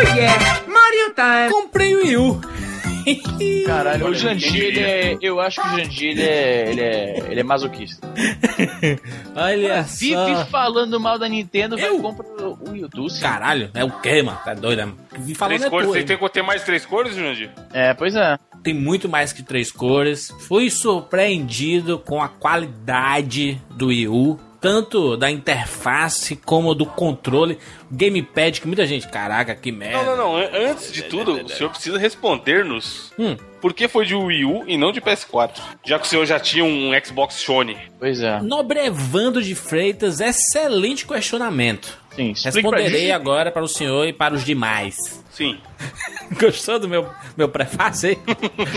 Oh yeah, Mario Time. Comprei o Wii U. Caralho, o Jandir, ele é. Eu acho que o Jandir, ele é. Ele é, ele é masoquista. Olha Vive só. falando mal da Nintendo, vai Eu? comprar o YouTube. Caralho, é o quê, mano? Tá doido, né? Vi falando Três é cores, tua, tem, que ter mais três cores, Jurandir? É, pois é. Tem muito mais que três cores. Fui surpreendido com a qualidade do Wii U. Tanto da interface como do controle. Gamepad, que muita gente, caraca, que merda. Não, não, não. An- Antes de tudo, o senhor precisa responder-nos Hum. por que foi de Wii U e não de PS4. Já que o senhor já tinha um Xbox Sony. Pois é. Nobrevando de Freitas, excelente questionamento. Sim, pra Responderei gente. agora para o senhor e para os demais. Sim. Gostou do meu, meu prefácio aí?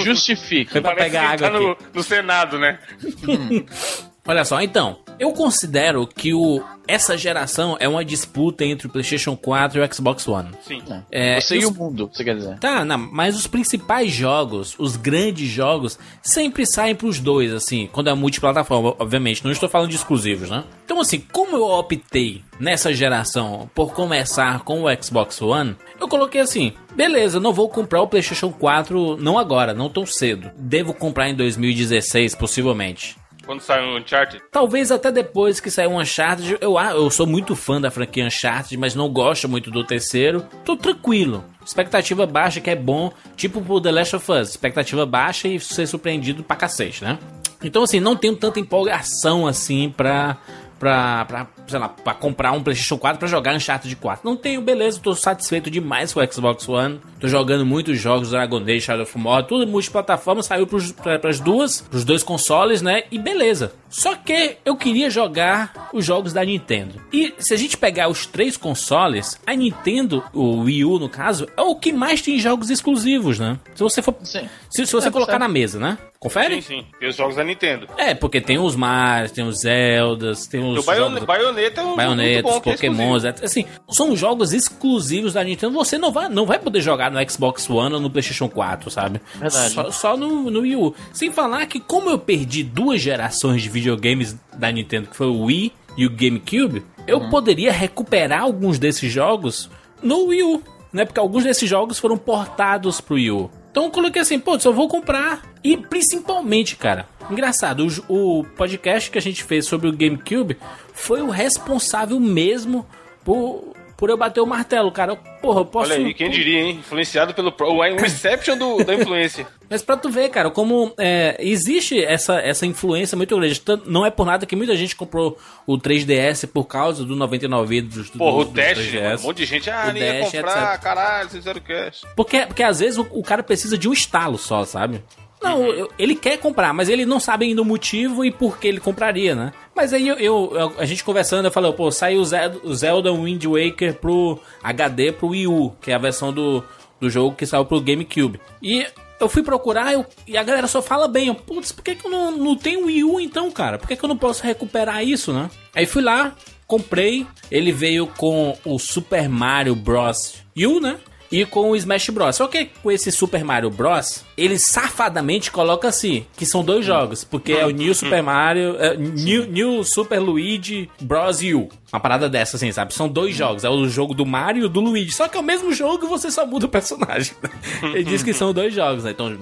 Justifique. Foi pra Parece pegar água tá aqui. no, no Senado, né? Olha só, então, eu considero que o, essa geração é uma disputa entre o PlayStation 4 e o Xbox One. Sim. É, Você e os- o mundo, você quer dizer. Tá, não, mas os principais jogos, os grandes jogos, sempre saem pros dois, assim, quando é multiplataforma, obviamente. Não estou falando de exclusivos, né? Então, assim, como eu optei nessa geração por começar com o Xbox One, eu coloquei assim: beleza, não vou comprar o PlayStation 4 não agora, não tão cedo. Devo comprar em 2016, possivelmente. Quando sai um Uncharted. Talvez até depois que sair um Uncharted, eu, eu sou muito fã da franquia Uncharted, mas não gosto muito do terceiro. Tô tranquilo. Expectativa baixa, que é bom, tipo pro The Last of Us. Expectativa baixa e ser surpreendido pra cacete, né? Então, assim, não tenho tanta empolgação assim pra. Pra, pra, sei lá, pra comprar um PlayStation 4 pra jogar Uncharted 4. Não tenho, beleza, tô satisfeito demais com o Xbox One. Tô jogando muitos jogos Dragon Age, Shadow of Mordor, tudo multiplataforma, saiu pros, pra, pras duas, pros dois consoles, né? E beleza. Só que eu queria jogar os jogos da Nintendo. E se a gente pegar os três consoles, a Nintendo, o Wii U no caso, é o que mais tem jogos exclusivos, né? Se você for. Sim. Se, se você É, colocar certo. na mesa, né? Confere? Sim, sim. Tem os jogos da Nintendo. É, porque tem os Mario, tem os Zeldas, tem os. o jogos- Bayonetta é um jogo é Pokémons, é- assim, são jogos exclusivos da Nintendo. Você não vai, não vai poder jogar no Xbox One ou no PlayStation 4, sabe? Verdade. Só, só no, no Wii U. Sem falar que, como eu perdi duas gerações de videogames da Nintendo, que foi o Wii e o GameCube, eu Uhum. poderia recuperar alguns desses jogos no Wii U, né? Porque alguns desses jogos foram portados pro Wii U. Então eu coloquei assim, pô, eu vou comprar. E principalmente, cara, engraçado, o, o podcast que a gente fez sobre o GameCube foi o responsável mesmo por, por eu bater o martelo, cara. Eu, Porra, eu posso. Olha aí, quem diria, hein? Influenciado pelo pro- o Inception do, da influência. Mas pra tu ver, cara, como é, existe essa, essa influência muito grande. Não é por nada que muita gente comprou o 3DS por causa do 99 dos, do, Porra, o Dash, 3DS. mano, um monte de gente, ah, O nem ia Dash, comprar, etc. caralho, fizeram cash. Porque, porque às vezes o, o cara precisa de um estalo só, sabe? Não, Uhum. eu- ele quer comprar, mas ele não sabe ainda o motivo e por que ele compraria, né? Mas aí eu, eu- a gente conversando, eu falei, pô, saiu o Zelda, o Zelda Wind Waker pro HD pro Wii U, que é a versão do, do jogo que saiu pro GameCube. E eu fui procurar eu- e a galera só fala bem, eu, putz, por que, que eu não, não tenho Wii U então, cara? Por que, que eu não posso recuperar isso, né? Aí fui lá, comprei, ele veio com o Super Mario Bros. U, né? E com o Smash Bros. Só que com esse Super Mario Bros, ele safadamente coloca assim, que são dois jogos, porque é o New Super Mario, é, New, New Super Luigi Bros. U. Uma parada dessa, assim, sabe? São dois jogos, é o jogo do Mario e do Luigi. Só que é o mesmo jogo e você só muda o personagem. ele diz que são dois jogos, né? Então,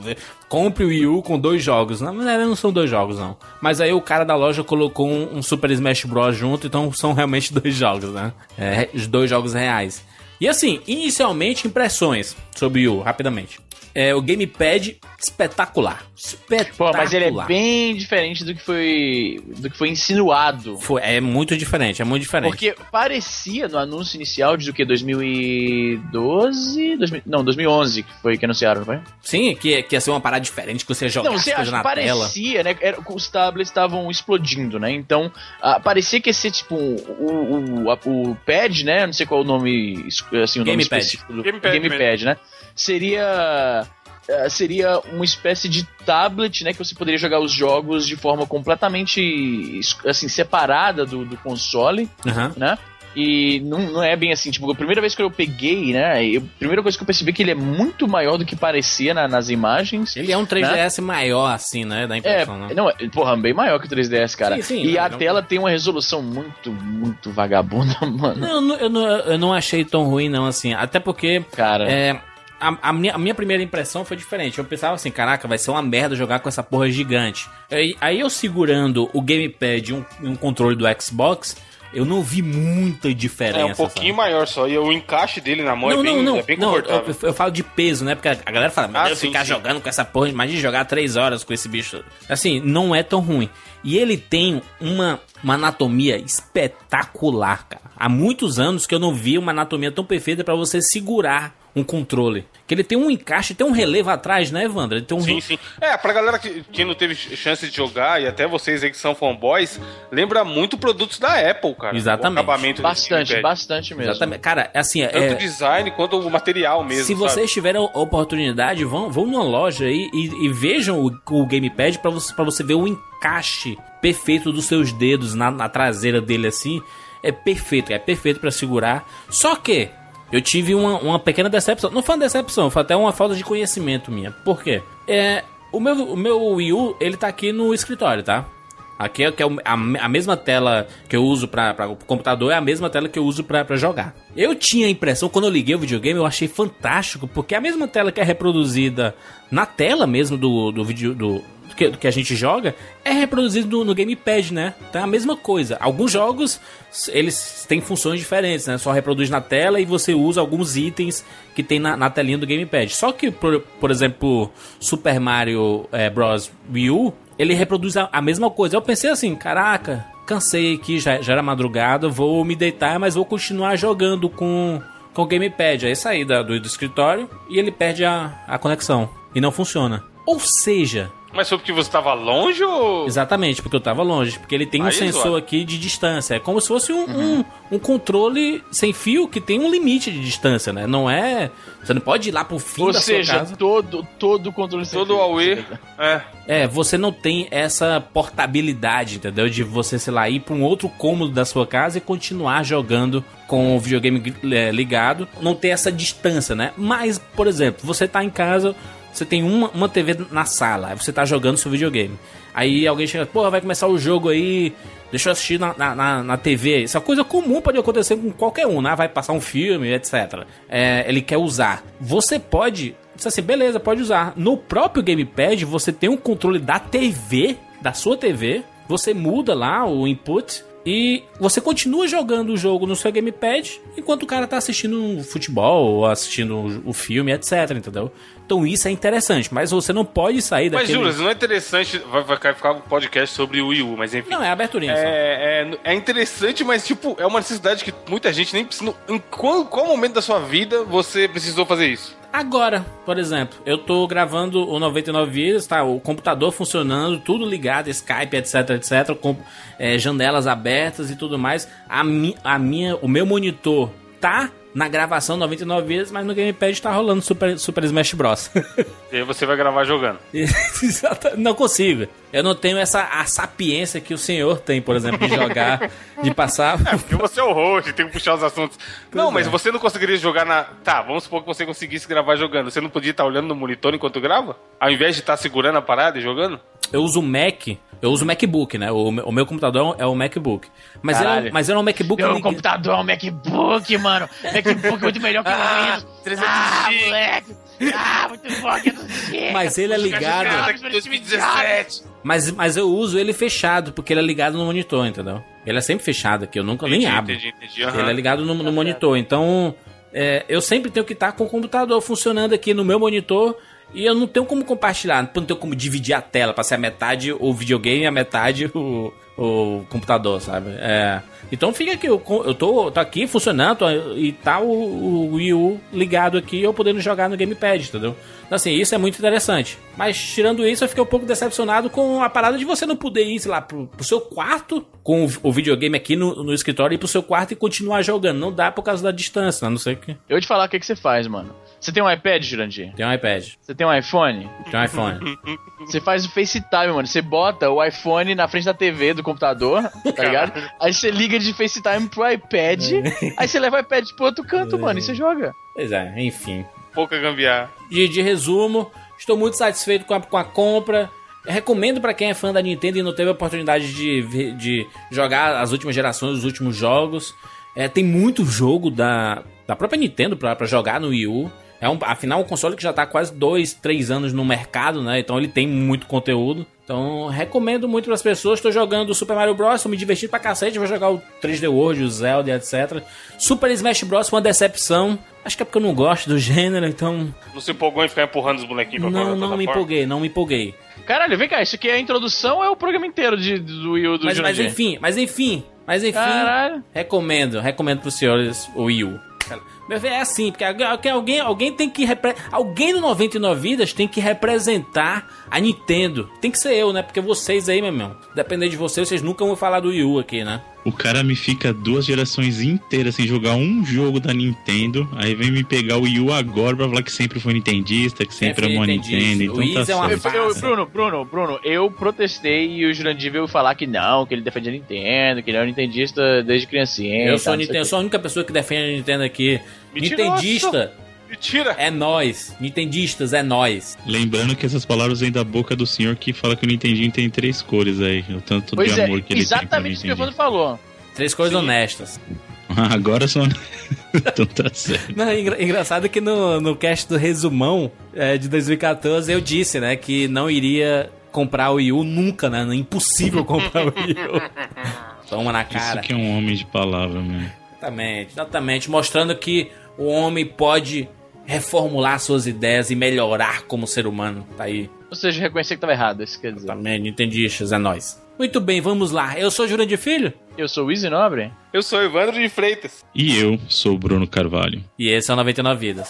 compre o Wii U com dois jogos. Na verdade, não são dois jogos, não. Mas aí o cara da loja colocou um, um Super Smash Bros. junto, então são realmente dois jogos, né? É, dois jogos reais. E assim, inicialmente, impressões sobre o, rapidamente. É o gamepad espetacular. Espetacular. Pô, mas ele é bem diferente do que foi do que foi insinuado. Foi, é muito diferente, é muito diferente. Porque parecia no anúncio inicial de o que 2012, 2000, não, 2011 que foi que anunciaram, não foi? Sim, que, que ia ser uma parada diferente, que você coisa acha, na tela. parecia, né? Era, os tablets estavam explodindo, né? Então, ah, parecia que ia ser tipo o, o, a- o pad, né? Não sei qual é o nome, assim, o nome específico do Gamepad gamepad, né? Seria ah, seria uma espécie de tablet, né, que você poderia jogar os jogos de forma completamente assim separada do, do console, Aham. né? E não, não é bem assim, tipo, a primeira vez que eu peguei, né? Eu, a primeira coisa que eu percebi é que ele é muito maior do que parecia na- nas imagens. Ele é um 3DS maior, assim, né? Da É, impressão, né? não, é- porra, bem maior que o 3DS, cara. Sim, sim, e não, a não- tela tem uma resolução muito, muito vagabunda, mano. Não, eu não, eu, não, eu não achei tão ruim, não, assim. Até porque. Cara, É, a, a minha, a minha primeira impressão foi diferente. Eu pensava assim, caraca, vai ser uma merda jogar com essa porra gigante. Aí, aí eu segurando o gamepad e um, um controle do Xbox, eu não vi muita diferença. É um pouquinho sabe? maior só. E o encaixe dele na mão Não, é bem, não, não, é bem não eu, eu- falo de peso, né? Porque a, galera fala, meu Ah, Deus, sim, ficar sim. jogando com essa porra, imagina jogar três horas com esse bicho. Assim, não é tão ruim. E ele tem uma, uma anatomia espetacular, cara. Há muitos anos que eu não vi uma anatomia tão perfeita pra você segurar um controle. Que ele tem um encaixe, tem um relevo atrás, né, Evandro? Ele tem um Sim, sim. É, pra galera que, que não teve chance de jogar, e até vocês aí que são fanboys, lembra muito produtos da Apple, cara. Exatamente. O acabamento bastante, bastante mesmo. Exatamente. Cara, assim, Tanto é, o design quanto o material mesmo. Se sabe? vocês tiverem a oportunidade, vão, vão numa loja aí e, e vejam o, o gamepad pra você, pra você ver o encaixe perfeito dos seus dedos na, na traseira dele assim. É perfeito, é perfeito pra segurar. Só que eu tive uma, uma pequena decepção. Não foi uma decepção, foi até uma falta de conhecimento minha. Por quê? É, o, meu, o meu Wii U, ele tá aqui no escritório, tá? Aqui é, que é a, a mesma tela que eu uso pra o computador, é a mesma tela que eu uso pra jogar. Eu tinha a impressão, quando eu liguei o videogame, eu achei fantástico, porque a mesma tela que é reproduzida na tela mesmo do, do vídeo do, do que, que a gente joga, é reproduzido no, no gamepad, né? Então é a mesma coisa. Alguns jogos, eles têm funções diferentes, né? Só reproduz na tela e você usa alguns itens que tem na, na telinha do gamepad. Só que, por, por exemplo, Super Mario eh, Bros. Wii U, ele reproduz a, a mesma coisa. Eu pensei assim, caraca, cansei aqui, já, já era madrugada, vou me deitar, mas vou continuar jogando com, com o gamepad. Aí saí do, do escritório e ele perde a, a conexão e não funciona. Ou seja, Mas foi porque você tava longe ou. Exatamente, porque eu tava longe. Porque ele tem um Aí, sensor zoado. aqui de distância. É como se fosse um, um, um controle sem fio que tem um limite de distância, né? Não é. Você não pode ir lá pro fim Ou da sua seja, casa. todo, todo o controle sem Todo fio. o Aue. É. É, você não tem essa portabilidade, entendeu? De você, sei lá, ir pra um outro cômodo da sua casa e continuar jogando com o videogame é, ligado. Não ter essa distância, né? Mas, por exemplo, você tá em casa, você tem uma, uma TV na sala, aí você tá jogando seu videogame. Aí alguém chega, pô, vai começar o jogo aí, deixa eu assistir na, na, na, na TV. Isso é coisa comum, pode acontecer com qualquer um, né? Vai passar um filme, etc. É, ele quer usar. Você pode Disse assim, beleza, pode usar. No próprio gamepad, você tem um controle da TV, da sua TV. Você muda lá o input e você continua jogando o jogo no seu gamepad enquanto o cara tá assistindo um futebol ou assistindo o filme, etc, entendeu? Então isso é interessante, mas você não pode sair Mas, daquele... Juras, não é interessante. Vai, vai ficar um podcast sobre o Wii U, mas enfim. Não, é aberturinha. É, é, é interessante, mas tipo, é uma necessidade que muita gente nem precisa. Em qual, qual momento da sua vida você precisou fazer isso? Agora, por exemplo, eu tô gravando o 99 Vidas, tá? O computador funcionando, tudo ligado, Skype, etc, etc, com é, janelas abertas e tudo mais. A, mi, a minha, o meu monitor tá na gravação 99 Vidas, mas no gamepad tá rolando Super, Super Smash Bros. E aí você vai gravar jogando. Não consigo. Eu não tenho essa a sapiência que o senhor tem, por exemplo, de jogar, de passar. Porque você é o host, tem que puxar os assuntos. não, Pois mas é. você não conseguiria jogar na. Tá, vamos supor que você conseguisse gravar jogando. Você não podia estar olhando no monitor enquanto grava? Ao invés de estar segurando a parada e jogando? Eu uso o Mac, eu uso o MacBook, né? O, meu- o meu computador é o MacBook. Mas ele é, um- mas ele é um MacBook Meu liga- computador é um MacBook, mano. MacBook muito melhor que o Ah, Windows. Ah, moleque. Ah, muito bom. que não sei. Mas ele é ligado. Cara, que 2017. Mas, mas eu uso ele fechado, porque ele é ligado no monitor, entendeu? Ele é sempre fechado aqui, eu nunca nem Entendi, abro. entendi, entendi, aham. Ele é ligado no, no monitor. Então, é, eu sempre tenho que estar com o computador funcionando aqui no meu monitor. E eu não tenho como compartilhar, não tenho como dividir a tela pra ser a metade o videogame e a metade o, o computador, sabe? É, então fica aqui, eu, eu tô, tô aqui funcionando tô- e tá o, o Wii U ligado aqui e eu podendo jogar no gamepad, entendeu? Então, assim, isso é muito interessante. Mas tirando isso, eu fiquei um pouco decepcionado com a parada de você não poder ir, sei lá, pro, pro seu quarto com o, o videogame aqui no, no escritório, ir pro seu quarto e continuar jogando. Não dá por causa da distância, a não sei que. Eu vou te falar o que, que você faz, mano. Você tem um iPad, Jurandir? Tem um iPad, Você tem um iPhone? tem um iPhone. Você faz o FaceTime, mano. Você bota o iPhone na frente da TV do computador, tá ligado? Aí você liga de FaceTime pro iPad, aí você leva o iPad pro outro canto, mano, e você joga. pois é, enfim. Pouca gambiarra. De, de resumo, estou muito satisfeito com a, com a compra. Recomendo pra quem é fã da Nintendo e não teve a oportunidade de, de jogar as últimas gerações, os últimos jogos. É, tem muito jogo da, da própria Nintendo pra, pra jogar no Wii U. É um, afinal, um console que já tá há quase 2, 3 anos no mercado, né? Então ele tem muito conteúdo. Então recomendo muito pras pessoas. Estou jogando o Super Mario Bros. Me divertindo pra cacete. Vou jogar o 3D World, o Zelda, etc. Super Smash Bros. uma decepção. Acho que é porque eu não gosto do gênero, então. Não se empolgou em ficar empurrando os bonequinhos pra Não, não me plataforma? empolguei, não me empolguei. Caralho, vem cá, isso aqui é a introdução ou é o programa inteiro de, do Wii U do Mas, mas enfim, mas enfim, mas enfim. Caralho. Recomendo, recomendo pros senhores o Wii U. É assim, porque alguém, alguém, tem que. repre- Alguém no 99 Vidas tem que representar a Nintendo. Tem que ser eu, né? Porque vocês aí, meu irmão, depender de vocês, vocês nunca vão falar do Wii U aqui, né? O cara me fica duas gerações inteiras sem jogar um jogo da Nintendo, aí vem me pegar o Wii U agora pra falar que sempre foi nintendista, que sempre, Sempre amou a. Nintendo, então Wii tá é uma. Eu-. Bruno, Bruno, Bruno, eu protestei e o Jurandir veio falar que não, que ele defende a Nintendo, que ele é um nintendista desde criancinha. eu sou Nintendo, sou a única pessoa que defende a Nintendo aqui. Mentiroso. Nintendista Mentira! é nós. Nintendistas é nós. Lembrando que essas palavras vêm da boca do senhor que fala que o Nintendinho tem três cores aí, o tanto Pois de é, amor que ele tem exatamente isso que o Evandro falou. Três coisas honestas. Agora só... então tá certo. Não, engra- engraçado que no, no cast do resumão é, de 2014 eu disse, né, que não iria comprar o Wii U nunca, né? É impossível comprar o Wii U. Toma na cara. Isso que é um homem de palavra, mesmo. Exatamente, exatamente. Mostrando que o homem pode reformular suas ideias e melhorar como ser humano. Tá aí. Ou seja, reconhecer que tava errado, isso quer dizer. Também, Nintendistas, é nóis. Muito bem, vamos lá. Eu sou Jurandir Filho Eu sou o Easy Nobre. Eu sou Evandro de Freitas. E eu sou o Bruno Carvalho. e esse é o 99 Vidas.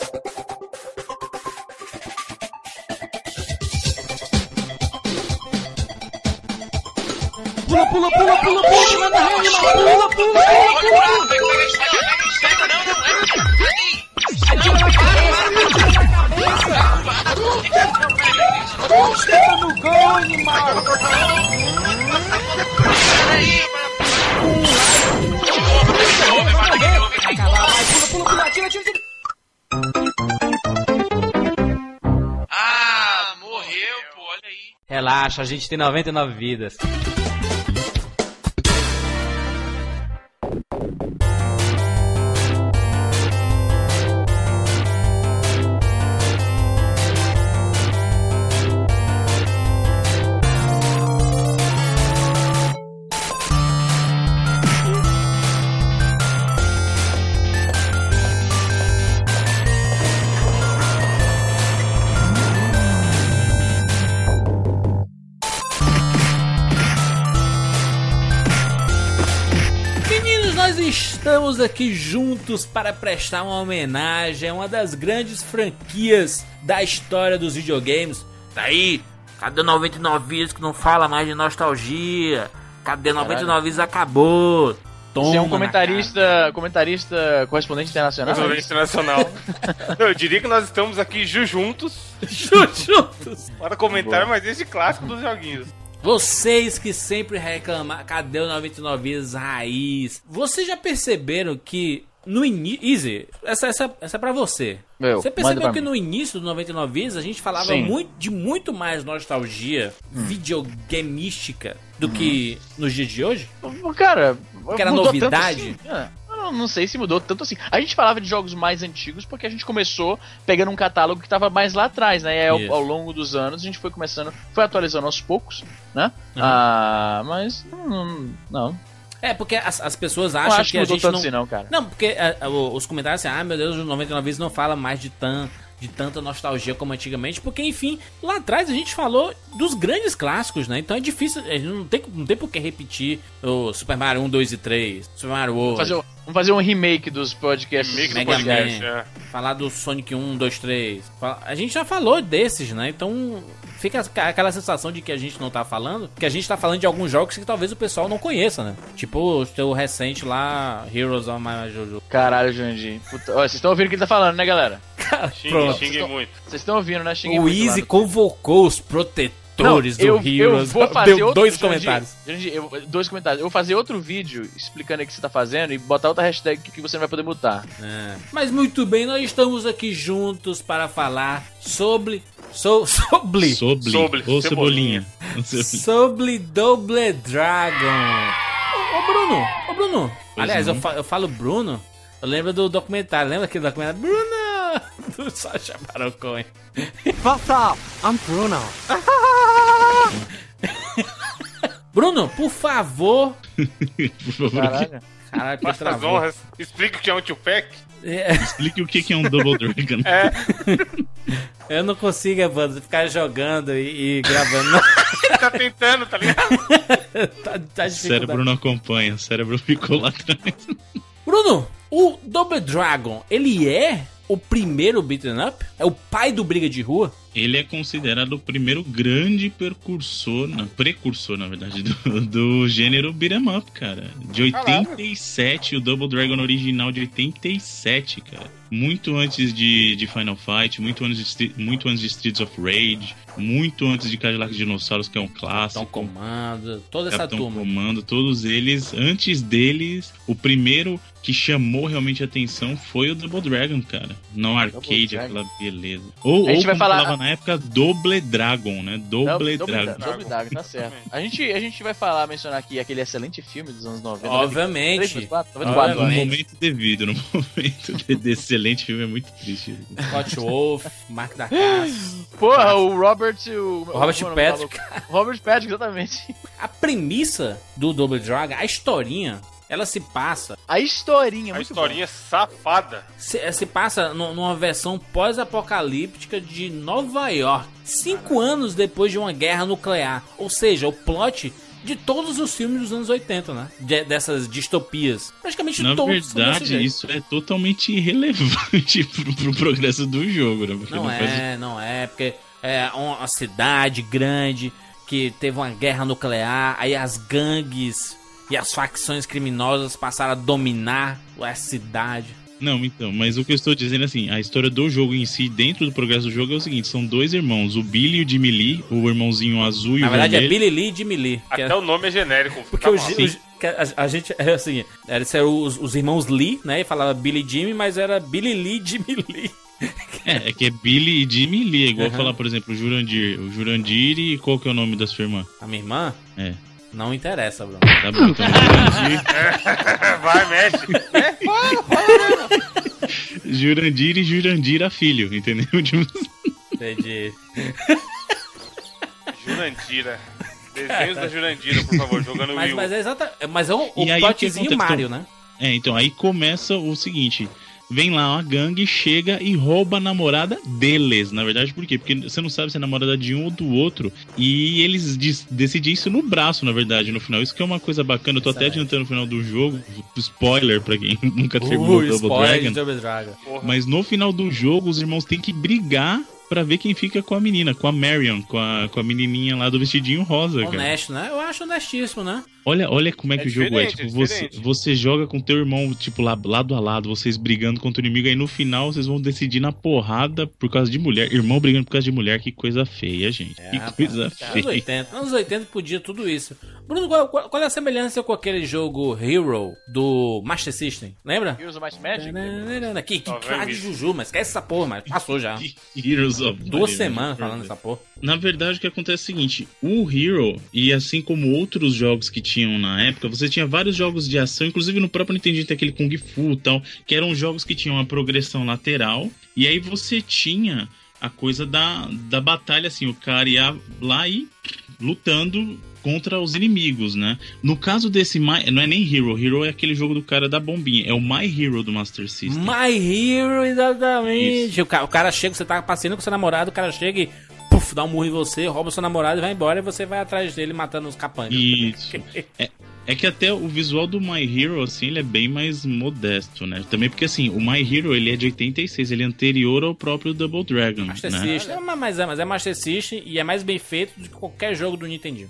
Ah, morreu, pô, olha aí. Relaxa, a gente tem 99 vidas. Estamos aqui juntos para prestar uma homenagem a uma das grandes franquias da história dos videogames. Tá aí, cadê 99 Vidas que não fala mais de nostalgia? Cadê 99 Vidas acabou? Toma Você é um comentarista, comentarista correspondente internacional? Resolvente internacional. Eu diria que nós estamos aqui ju- juntos. Juntos. para comentar mais esse clássico dos joguinhos. Vocês que sempre reclamam, cadê o 99 Vidas raiz? Vocês já perceberam que no início. Easy, essa, essa, essa é pra você. Você percebeu que no início do 99 Vidas a gente falava muito, de muito mais nostalgia Hum. videogameística do que nos dias de hoje? Cara, Porque era novidade? tanto assim? É, não, não sei se mudou tanto assim. A gente falava de jogos mais antigos porque a gente começou pegando um catálogo que tava mais lá atrás, né? E aí, ao, ao longo dos anos a gente foi começando, foi atualizando aos poucos, né? Uhum. Ah, mas não, não, É, porque as, as pessoas acham acho que que a mudou gente tanto não. assim não, cara. Não, porque é, é, o- os comentários assim, ah, meu Deus, o 99 vezes não fala mais de, tan, de tanta nostalgia como antigamente, porque, enfim, lá atrás a gente falou dos grandes clássicos, né? Então é difícil, a gente não tem, não tem por que repetir o Super Mario 1, 2 e 3, Super Mario World, fazer, um- vamos fazer um remake dos podcasts. Do Mega podcast. Man. é. falar do Sonic 1, 2, 3. Fala- A gente já falou desses, né? Então fica aqu- aquela sensação de que a gente não tá falando, que a gente tá falando de alguns jogos que talvez o pessoal não conheça, né? Tipo o teu recente lá, Heroes of My Jojo. Caralho, ó, vocês estão ouvindo o que ele tá falando, né, galera? Xingue, Pronto. xingue muito. Vocês estão ouvindo, né? Xinguei O muito lá Easy convocou os protetores Não, eu, do eu Heroes. vou fazer Deu outro, dois comentários. Jurandir, eu- dois comentários. Eu vou fazer outro vídeo explicando o que você tá fazendo e botar outra hashtag que você não vai poder mutar. É. Mas muito bem, nós estamos aqui juntos para falar sobre. So, sobre. Sobre. Sobre, Ou cebolinha. Sobre Double Dragon. Ô, ô, Bruno, ô Bruno. Pois Aliás, eu, fa- eu falo Bruno. Eu lembro do documentário. Lembra aquele documentário? Bruno! Do Sacha Baron Cohen. What's up? I'm Bruno. Bruno, por favor. Por favor, Caralho. Caralho, que travou. honras. Explique o que é um two-pack. É, explique o que que é um Double Dragon. eu não consigo, Evandro, ficar jogando e, e gravando. Ele tá tentando, tá ligado? tá, tá O cérebro não acompanha, o cérebro ficou lá atrás. Bruno, o Double Dragon, ele é o primeiro beaten up? É o pai do briga de rua? Ele é considerado o primeiro grande percursor, não, precursor, na verdade, do, do gênero beat'em up, cara. De 87, o Double Dragon original de 87, cara. Muito antes de, de Final Fight, muito antes de, muito antes de Streets of Rage, muito antes de Cadillac Dinossauros, que é um clássico. comando, toda essa Capitão turma. Comando, todos eles. Antes deles, o primeiro que chamou realmente a atenção foi o Double Dragon, cara. No arcade, aquela beleza. Ou, A gente ou vai falar- na época, Double Dragon, né? Double, Double Dragon. Dra- Double Dragon, tá certo. A gente, a gente vai falar, mencionar aqui aquele excelente filme dos anos 90. Obviamente. 94, 94, No Obviamente. momento devido, no momento de- desse excelente filme é muito triste. Scott Wolf, Mark da Casa. Porra, o Robert. O, O Robert o- o- Patrick. o Robert Patrick, exatamente. A premissa do Double Dragon, a historinha, ela se passa. A historinha, A muito historinha safada. Se, se passa nu- numa versão pós-apocalíptica de Nova York, cinco anos depois de uma guerra nuclear. Ou seja, o plot de todos os filmes dos anos 80, né? De- dessas distopias. Praticamente Na todos. desse verdade, isso é totalmente irrelevante pro, pro progresso do jogo, né? Porque Não faz- é, não é, porque é uma cidade grande que teve uma guerra nuclear, aí as gangues e as facções criminosas passaram a dominar a cidade. Não, então, mas o que eu estou dizendo é assim, a história do jogo em si, dentro do progresso do jogo, é o seguinte: são dois irmãos, o Billy e o Jimmy Lee, o irmãozinho azul e Na o verdade é vermelho. Billy Lee e Jimmy Lee. que Até é- o nome é genérico. Porque tá o, a, a gente, é assim, era, eram os, os irmãos Lee, né? E falava Billy e Jimmy, mas era Billy Lee e Jimmy Lee. É, é que é Billy e Jimmy Lee, é igual Aham. falar, por exemplo, o Jurandir. O Jurandir e qual que é o nome da sua irmã? A minha irmã? É. Não interessa, Bruno. Tá bom, então Jurandir, Vai, mexe. Jurandir e Jurandira filho, entendeu? Tipo, Entendi. Jurandira. Desenhos da Jurandira, por favor, jogando Mas, Wii U. mas é exata, mas é o, o E aí, o que plotzinho acontece? Mario, né? É, então aí começa o seguinte: vem lá uma gangue, chega e rouba a namorada deles. Na verdade, por quê? Porque você não sabe se é namorada de um ou do outro. E eles decidem isso no braço, na verdade, no final. Isso que é uma coisa bacana. Eu tô até Excelente. adiantando o final do jogo. Spoiler pra quem nunca terminou Ui, Double Dragon. Double Dragon. Mas no final do jogo, os irmãos têm que brigar pra ver quem fica com a menina, com a Marion, com a, com a menininha lá do vestidinho rosa, cara. Honesto, né? Eu acho honestíssimo, né? Olha, olha como é que É o jogo é. Tipo, é você, você joga com teu irmão, tipo, lá, lado a lado, vocês brigando contra o inimigo, aí no final vocês vão decidir na porrada por causa de mulher. Irmão brigando por causa de mulher, que coisa feia, gente. que rapaz, coisa Anos feia. 80, anos 80 podia tudo isso. Bruno, qual, qual- é a semelhança com aquele jogo Hero do Master System? Lembra? Heroes of Might Magic. Que, que cara de isso. Juju, mas esquece essa porra, mas passou já. Heroes Might and semanas falando essa porra. Na verdade, o que acontece é o seguinte: o Hero, e assim como outros jogos que tinham na época, você tinha vários jogos de ação, inclusive no próprio Nintendo tem aquele Kung Fu e tal, que eram jogos que tinham uma progressão lateral, e aí você tinha a coisa da, da batalha, assim, o cara ia lá e lutando contra os inimigos, né? No caso desse My, não é nem Hero, Hero é aquele jogo do cara da bombinha, é o My Hero do Master System. My Hero, exatamente. O cara, o cara chega, você tá passeando com seu namorado, o cara chega e puf, dá um murro em você, rouba seu namorado e vai embora e você vai atrás dele matando os capangas. Isso. É, é que até o visual do My Hero, assim, ele é bem mais modesto, né? Também porque, assim, o My Hero, ele é de 86, ele é anterior ao próprio Double Dragon, Master né? System, é, mas é, mas é Master System e é mais bem feito do que qualquer jogo do Nintendo.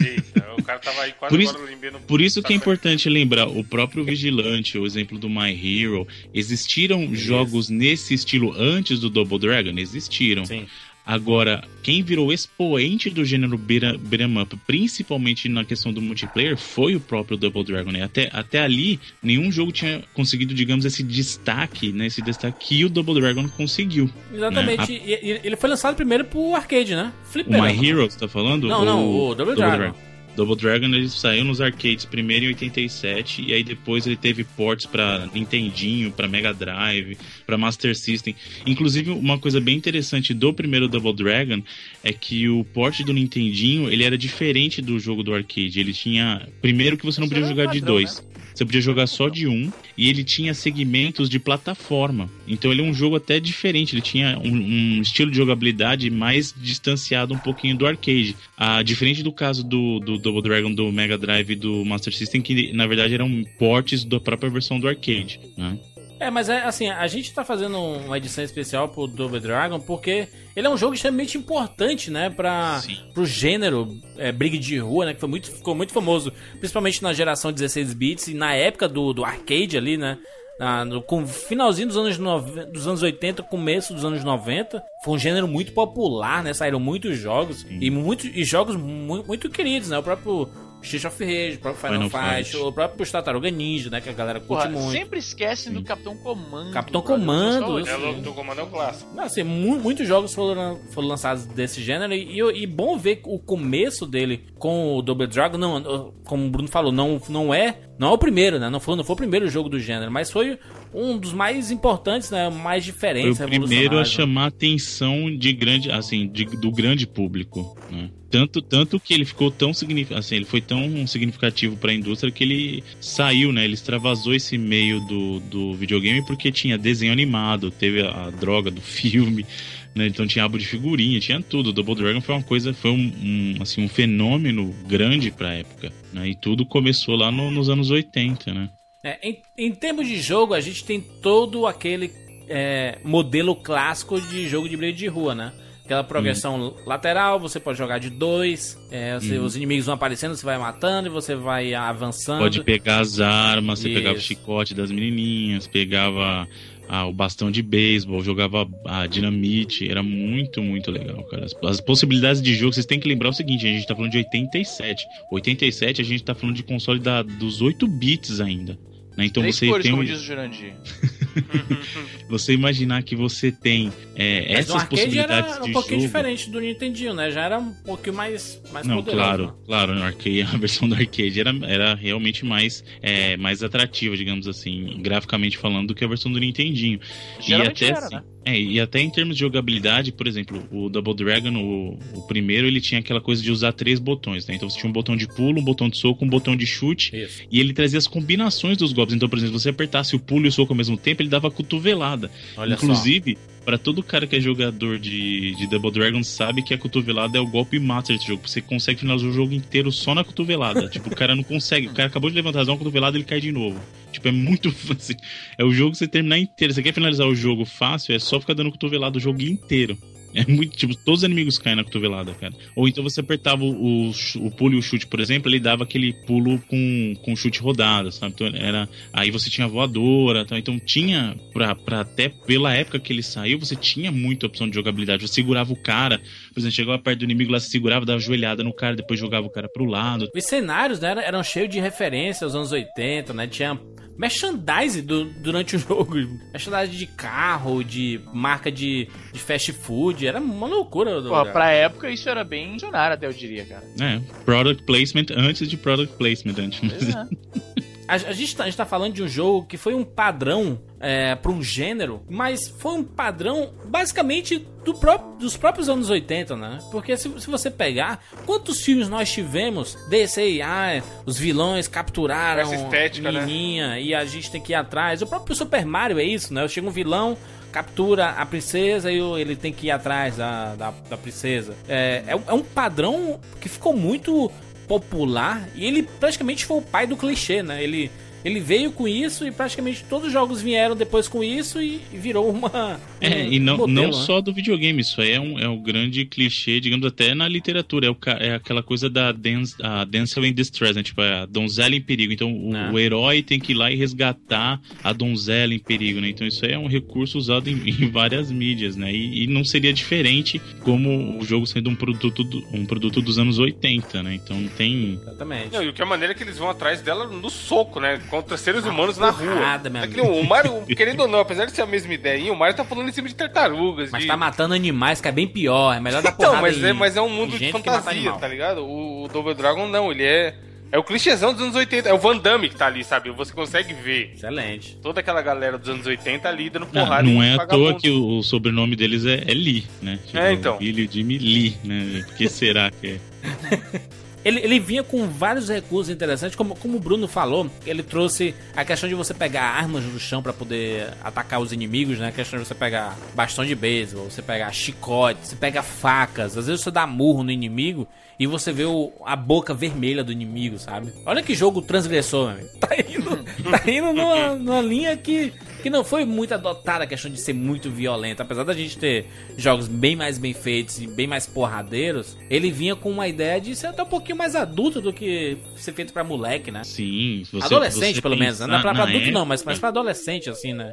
Eita, o cara tava aí quase Por isso- agora Por isso que é importante lembrar, o próprio Vigilante, o exemplo do My Hero, existiram jogos nesse estilo antes do Double Dragon? Existiram. Sim. Agora, quem virou expoente do gênero beat'em up, principalmente na questão do multiplayer, foi o próprio Double Dragon. né? Até, até ali, nenhum jogo tinha conseguido, digamos, esse destaque, né? Esse destaque que o Double Dragon conseguiu. Exatamente. E- e- ele foi lançado primeiro pro arcade, né? O Flipper. My Hero, você tá falando? Não, não, o Double Dragon. Double Dragon ele saiu nos arcades primeiro em 87 e aí depois ele teve ports pra Nintendinho, pra Mega Drive, pra Master System. Inclusive uma coisa bem interessante do primeiro Double Dragon é que o port do Nintendinho ele era diferente do jogo do arcade. Ele tinha primeiro que você não podia jogar de dois. Você podia jogar só de um e ele tinha segmentos de plataforma. Então ele é um jogo até diferente. Ele tinha um, um estilo de jogabilidade mais distanciado um pouquinho do arcade. Ah, diferente do caso do, do Double Dragon do Mega Drive e do Master System, que na verdade eram portes da própria versão do arcade. Né? É, mas é assim, a gente tá fazendo uma edição especial pro Double Dragon porque ele é um jogo extremamente importante, né, para Sim. pro gênero é, briga de rua, né, que foi muito, ficou muito famoso, principalmente na geração 16 bits e na época do, do arcade ali, né, na- no com finalzinho dos anos, nove- dos anos 80, começo dos anos 90, foi um gênero muito popular, né, saíram muitos jogos e muitos e jogos mu- muito queridos, né, o próprio Street of Rage, o próprio Final, Final Fight, Fight. o próprio Tartaruga Ninja, né, que a galera curte Porra, muito. sempre esquecem do Capitão Comando. Capitão brother. Comando, isso. É louco, do comando é o clássico. Não, assim, mu- muitos jogos foram, foram lançados desse gênero e, e, e bom ver o começo dele com o Double Dragon. Não, como o Bruno falou, não, não é não é o primeiro, né? Não foi, não foi o primeiro jogo do gênero, mas foi um dos mais importantes, né? Mais Foi diferentes, o primeiro a né? chamar a atenção de grande, assim, de- do grande público, né? Tanto, tanto que ele ficou tão significativo, assim, ele foi tão significativo para a indústria que ele saiu, né? Ele extravasou esse meio do, do videogame porque tinha desenho animado, teve a, a droga do filme, né? Então tinha abo de figurinha, tinha tudo. O Double Dragon foi uma coisa, foi um, um, assim, um fenômeno grande pra época, né? E tudo começou lá no- nos anos 80, né? É, em, em termos de jogo, a gente tem todo aquele é, modelo clássico de jogo de briga de rua, né? Aquela progressão lateral, você pode jogar de dois, é, você- os inimigos vão aparecendo, você vai matando e você vai avançando. Pode pegar as armas, você pegava o Isso. chicote das menininhas, pegava ah, o bastão de beisebol, jogava a dinamite, era muito, muito legal, cara. As, as possibilidades de jogo, vocês têm que lembrar o seguinte, a gente tá falando de 87. 87 a gente tá falando de console da, dos 8 bits ainda. Né? Então Três você cores, tem como diz o Jurandir. você imaginar que você tem é, essas arcade possibilidades era um de pouquinho jogo. diferente do Nintendinho, né? Já era um pouquinho mais, mais Não, poderoso. claro, né? claro, no arcade, a versão do arcade era, era realmente mais, é, mais atrativa, digamos assim, graficamente falando, do que a versão do Nintendinho. Geralmente e até era, assim, né? É, e até em termos de jogabilidade, por exemplo, o Double Dragon, o, o primeiro, ele tinha aquela coisa de usar três botões, né? Então você tinha um botão de pulo, um botão de soco, um botão de chute, Isso. e ele trazia as combinações dos golpes. Então, por exemplo, se você apertasse o pulo e o soco ao mesmo tempo, ele dava cotovelada. Olha Inclusive, pra todo cara que é jogador de, de Double Dragon sabe que a cotovelada é o golpe master desse jogo. Você consegue finalizar o jogo inteiro só na cotovelada. tipo, o cara não consegue. O cara acabou de levantar, dá uma cotovelada ele cai de novo. Tipo, é muito fácil. É o jogo que você terminar inteiro. Você quer finalizar o jogo fácil, é só ficar dando cotovelada o jogo inteiro. É muito, tipo, todos os inimigos caem na cotovelada, cara. Ou então você apertava o, o, o pulo e o chute, por exemplo, ele dava aquele pulo com, com chute rodado, sabe? Então era. Aí você tinha voadora, tá? então tinha, pra, pra até pela época que ele saiu, você tinha muita opção de jogabilidade. Você segurava o cara, por exemplo, chegava perto do inimigo lá, você segurava, dava joelhada no cara, depois jogava o cara pro lado. Os cenários né, eram cheios de referências aos anos 80, né? Tinha merchandise do- durante o jogo. Merchandise de carro, de marca de, de fast food. Era uma loucura. Pô, pra época isso era bem funcionário até, eu diria, cara. É, product placement antes de product placement antes. Pois é. A, a gente tá, a gente tá falando de um jogo que foi um padrão é, para um gênero, mas foi um padrão basicamente do pró- dos próprios anos 80, né? Porque se, se você pegar, quantos filmes nós tivemos desse aí, ah, os vilões capturaram Essa estética, né? menininha e a gente tem que ir atrás. O próprio Super Mario é isso, né? Chega um vilão, captura a princesa e ele tem que ir atrás da, da, da princesa. É, é, é um padrão que ficou muito popular e ele praticamente foi o pai do clichê, né? Ele Ele veio com isso e praticamente todos os jogos vieram depois com isso e virou uma. É, um e não, modelo, não né? só do videogame, isso aí é um, é um grande clichê, digamos, até na literatura. É, o, é aquela coisa da dance, a damsel in distress, né? Tipo, é a donzela em perigo. Então, o, É. o herói tem que ir lá e resgatar a donzela em perigo, né? Então, isso aí é um recurso usado em, em várias mídias, né? E, e não seria diferente como o jogo sendo um produto, do- um produto dos anos 80, né? Então, não tem... Exatamente. Não, e o que é maneira é que eles vão atrás dela no soco, né? Contra seres humanos na rua. porrada, meu É amigo. o Mario, querendo ou não, apesar de ser a mesma ideia, o Mario tá falando em cima de tartarugas. Mas de... tá matando animais, que é bem pior. É melhor dar Então, porrada mas em- é, mas é um mundo de fantasia, tá ligado? O, o Double Dragon não, ele é. É o clichêzão dos anos 80. É o Van Damme que tá ali, sabe? Você consegue ver Excelente. toda aquela galera dos anos 80 ali dando Não, porrada. não em é à toa que o, o sobrenome deles é, é Lee, né? Tipo, É, então. Billy Jimmy Lee, né? Por que será que é? Ele, ele vinha com vários recursos interessantes, como, como o Bruno falou, ele trouxe a questão de você pegar armas no chão pra poder atacar os inimigos, né? A questão de você pegar bastão de beisebol, você pegar chicote, você pega facas, às vezes você dá murro no inimigo e você vê o- a boca vermelha do inimigo, sabe? Olha que jogo transgressor, meu amigo. Tá indo, tá indo numa, numa linha que, que não foi muito adotada a questão de ser muito violenta. Apesar da gente ter jogos bem mais bem feitos e bem mais porradeiros, ele vinha com uma ideia de ser até um pouquinho mais adulto do que ser feito pra moleque, né? Sim, você, adolescente, você pelo menos. Né? Não é pra, pra adulto não, mas, época- mas pra adolescente, assim, né?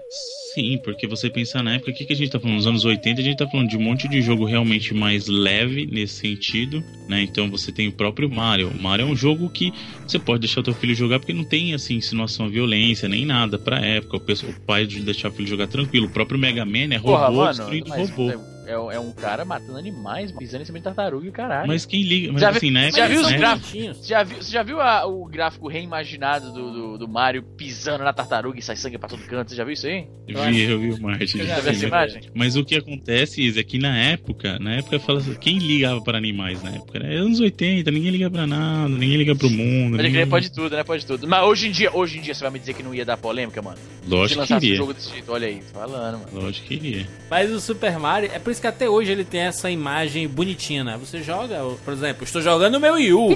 Sim, porque você pensar na época, o que, que a gente tá falando? Nos anos 80, a gente tá falando de um monte de jogo realmente mais leve nesse sentido, né? Então você tem o próprio Mario. O Mario é um jogo que você pode deixar o teu filho jogar porque não tem, assim, insinuação à violência, nem nada pra época. O, pessoal, o pai de deixar o filho jogar tranquilo. O próprio Mega Man é Porra, robô mano, destruindo robô. É, é, um cara matando animais, pisando em cima de tartaruga e o caralho. Mas quem liga? Mas Já assim, né? já viu os né? gráficos? Já viu, você já viu a- o gráfico reimaginado do, do, do Mario pisando na tartaruga e sai sangue pra todo canto? Você já viu isso aí? Vi, eu vi o Martin. Eu já viu essa imagem? Mas o que acontece Isa, é que na época, na época fala assim, quem ligava para animais na época? Né? Anos 80, ninguém liga pra nada, ninguém liga pro mundo. Pode ninguém... crer, pode tudo, né? Pode tudo. Mas hoje em dia, hoje em dia você vai me dizer que não ia dar polêmica, mano? Se Lógico que lançasse um iria. jogo desse jeito, olha aí, tô falando, mano. Lógico que iria. Mas o Super Mario, é por isso que até hoje ele tem essa imagem bonitinha, né? Você joga, por exemplo, estou jogando o meu Wii U.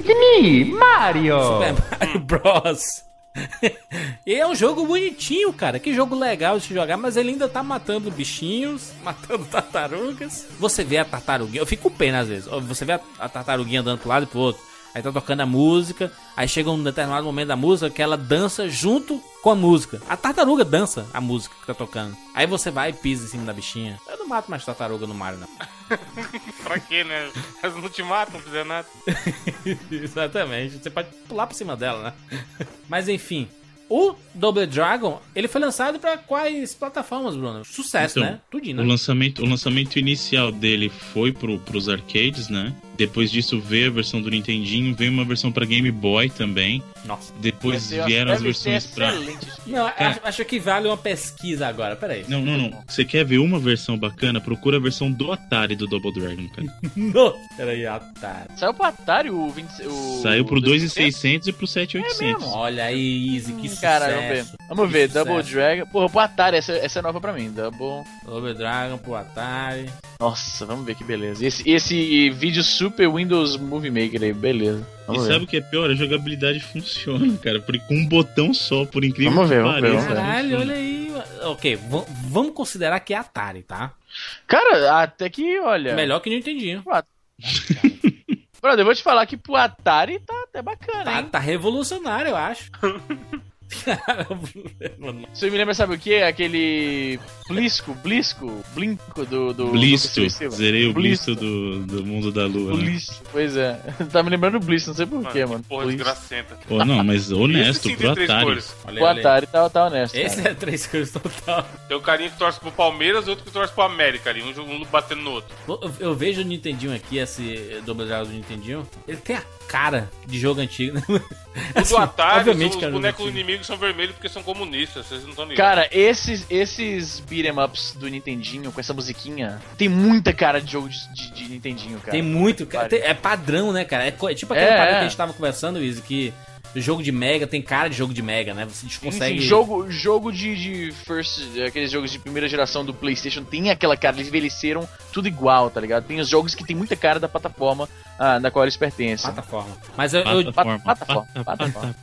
Mario! Super Mario Bros. e é um jogo bonitinho, cara. Que jogo legal de se jogar, mas ele ainda tá matando bichinhos, matando tartarugas. Você vê a tartaruguinha, eu fico com pena às vezes. Você vê a, a tartaruguinha andando pro lado e pro outro. Aí tá tocando a música, aí chega um determinado momento da música que ela dança junto com a música. A tartaruga dança a música que tá tocando. Aí você vai e pisa em cima da bichinha. Eu não mato mais tartaruga no Mario, não. Pra quê, né? Elas não te matam, não fizer nada. Exatamente. Você pode pular por cima dela, né? Mas enfim. O Double Dragon, ele foi lançado pra quais plataformas, Bruno? Sucesso, Então, né? Tudinho, O né? lançamento, o lançamento inicial dele foi pro, pros arcades, né? Depois disso veio a versão do Nintendinho, veio uma versão pra Game Boy também. Nossa. Depois ser- vieram as versões pra. excelente. Não, acho, acho que vale uma pesquisa agora. Peraí. Não, não, não. Você quer ver uma versão bacana? Procura a versão do Atari do Double Dragon, cara. Não. Peraí, Atari. Saiu pro Atari o 20. O, Saiu pro o 2600 e pro É 7800. Olha aí, Easy, que Hum, sucesso. Cara, vamos ver. Vamos ver, Que Double sucesso. Dragon. Porra, pro Atari, essa, essa é nova pra mim. Double. Double Dragon pro Atari. Nossa, vamos ver que beleza. Esse, esse vídeo Super Windows Movie Maker aí, beleza. E Vamos ver. sabe o que é pior? A jogabilidade funciona, cara. Por, com um botão só, por incrível Vamos que ver, vamos ver, pareça. vamos ver. Caralho, olha aí. Ok, v- vamos considerar que é Atari, tá? Cara, até que, olha. Melhor que Nintendinho. Brother, eu vou te falar que pro Atari tá até bacana, Tá, hein? tá revolucionário, eu acho. Você me lembra, sabe o que? Aquele. Blisco, Blisco, Blinco do. do Blisto. do. Zerei o Blisto. do, do mundo da lua, né? Blisto, pois é. tá me lembrando do Blisto, não sei porquê, mano. Porra, Blisto. desgracenta. Pô, não, mas honesto, sim pro Atari. olha O. Atari tá, tá honesto. Esse cara. é três cores total. Tem o carinha que torce pro Palmeiras e outro que torce pro América ali. Um, jogo- um batendo no outro. Eu, eu vejo o Nintendinho aqui, esse Double Dragon do Nintendinho. Ele tem a cara de jogo antigo, né? O do Atari, obviamente, os bonecos antigo. Inimigos são vermelhos porque são comunistas. Vocês não estão ligados. Cara, esses, esses beat'em ups do Nintendinho, com essa musiquinha, tem muita cara de jogo de, de- de Nintendinho, cara. Tem muito. cara, tem- é padrão, né, cara? É, é tipo aquele É, padrão é. que a gente tava conversando, Izzy, que jogo de Mega tem cara de jogo de Mega, né? Você consegue. sim, jogo, jogo de, de first, aqueles jogos de primeira geração do PlayStation tem aquela cara, eles envelheceram tudo igual, tá ligado? Tem os jogos que tem muita cara da plataforma ah, na qual eles pertencem. Plataforma. Mas eu, eu, Plataforma. plataforma, plataforma.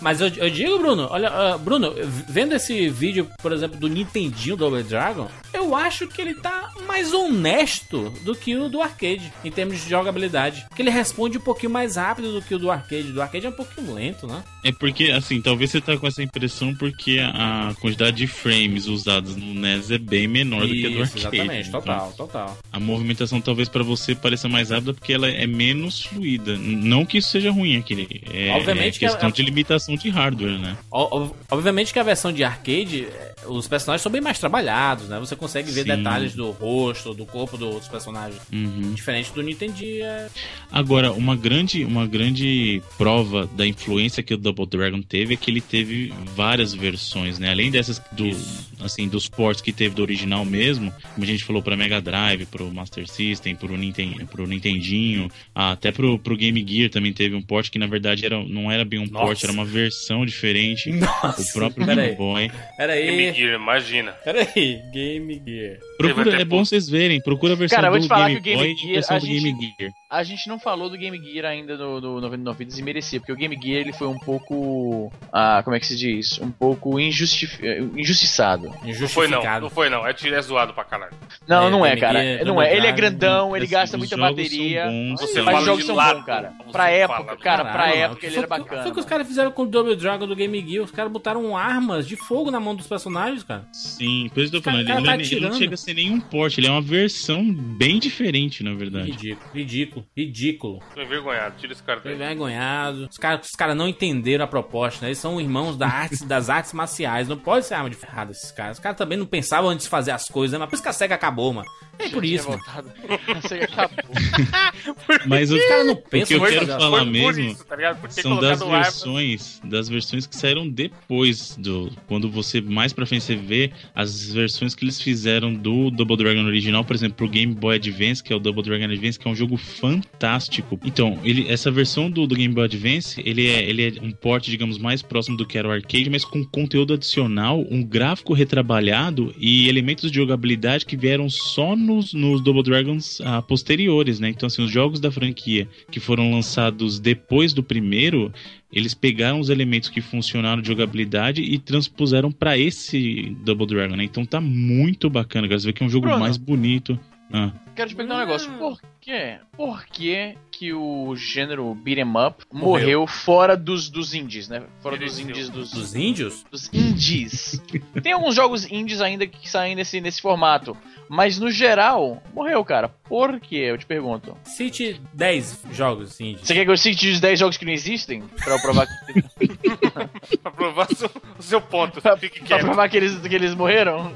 Mas eu, eu digo, Bruno, olha, ah, Bruno, vendo esse vídeo, por exemplo, do Nintendinho Double Dragon, eu acho que ele tá mais honesto do que o do arcade, em termos de jogabilidade. Porque ele responde um pouquinho mais rápido do que o do arcade. Do arcade é um pouquinho lento, né? É porque, assim, talvez você tá com essa impressão porque a quantidade de frames usados no NES é bem menor do que a do Isso, arcade. exatamente, Então, total, total. A movimentação talvez pra você pareça mais rápida porque ela é menos fluida. Não que isso seja ruim aquele. É, Obviamente é que questão ela- de limitação de hardware, né? Obviamente que a versão de arcade, os personagens são bem mais trabalhados, né? Você consegue ver Sim. detalhes do rosto, do corpo dos personagens. Uhum. Diferente do Nintendinho. é- Agora, uma grande, uma grande prova da influência que o Double Dragon teve é que ele teve várias versões, né? Além dessas do, assim, dos ports que teve do original mesmo, como a gente falou para Mega Drive, pro Master System, pro, Ninten, pro Nintendinho, até pro, pro Game Gear também teve um port que na verdade era, não era bem um Nossa. port, era uma versão diferente. Nossa, o próprio pera Game aí. Boy. Pera Game aí. Gear, imagina. Pera aí. Game Gear. Procura, é bom vocês verem, procura a versão Cara, eu vou do te falar Game que o Game Boy e Gear, a gente- Game Gear. A gente não falou do Game Gear ainda no, no 99 Vidas e merecia, porque o Game Gear ele foi um pouco. Ah, como é que se diz? Um pouco injustif... eh, injustiçado. Não foi não, Injustificado. não foi não. É, é zoado pra caralho. Não, É, não é, cara. Gear, não é. Ele é grandão, ele gasta muita bateria. Você Mas os jogos são bons, cara. Pra época, fala. cara, pra época ele era bacana. Foi o que os caras fizeram com o Double Dragon do Game Gear. Os caras botaram armas de fogo na mão dos personagens, cara. Sim, por isso que eu tô falando, ele, tá não é- ele não chega a ser nenhum porte, ele é uma versão bem diferente, na verdade. Ridículo, ridículo, ridículo. Tô envergonhado. Tira esse cara daí. Envergonhado. Os caras os cara não entenderam a proposta, né? Eles são irmãos da arte, das artes marciais. Não pode ser arma de ferrada esses caras. Os caras também não pensavam antes de fazer as coisas, né? Mas por isso que a SEGA acabou, mano. É por isso. Mas o, Os caras não o que pensam eu quero falar mesmo isso, tá são das versões, das versões que saíram depois do quando você mais pra frente você vê as versões que eles fizeram do Double Dragon original, por exemplo, pro Game Boy Advance, que é o Double Dragon Advance, que é um jogo fantástico. Então, ele essa versão do, do Game Boy Advance, ele é ele é um port, digamos, mais próximo do que era o arcade, mas com conteúdo adicional, um gráfico retrabalhado e elementos de jogabilidade que vieram só nos, nos Double Dragons ah, posteriores, né? Então, assim, os jogos da franquia que foram lançados depois do primeiro, eles pegaram os elementos que funcionaram de jogabilidade e transpuseram pra esse Double Dragon, né? Então tá muito bacana, cara. Você vê que é um jogo Bruno. mais bonito. Ah, Quero te perguntar um negócio. Por quê? Por que que o gênero beat 'em up Morreu. morreu, fora dos, dos indies, né? Fora dos Pereceu. indies dos, Dos índios? dos indies. Tem alguns jogos indies ainda que saem nesse, nesse formato. Mas no geral, morreu, cara. Por quê? Eu te pergunto. Cite 10 jogos índios. Você quer que eu cite os 10 jogos que não existem? Pra eu provar que, Pra provar o seu, o seu ponto. pra, Fique pra quieto. provar que, eles, que eles morreram?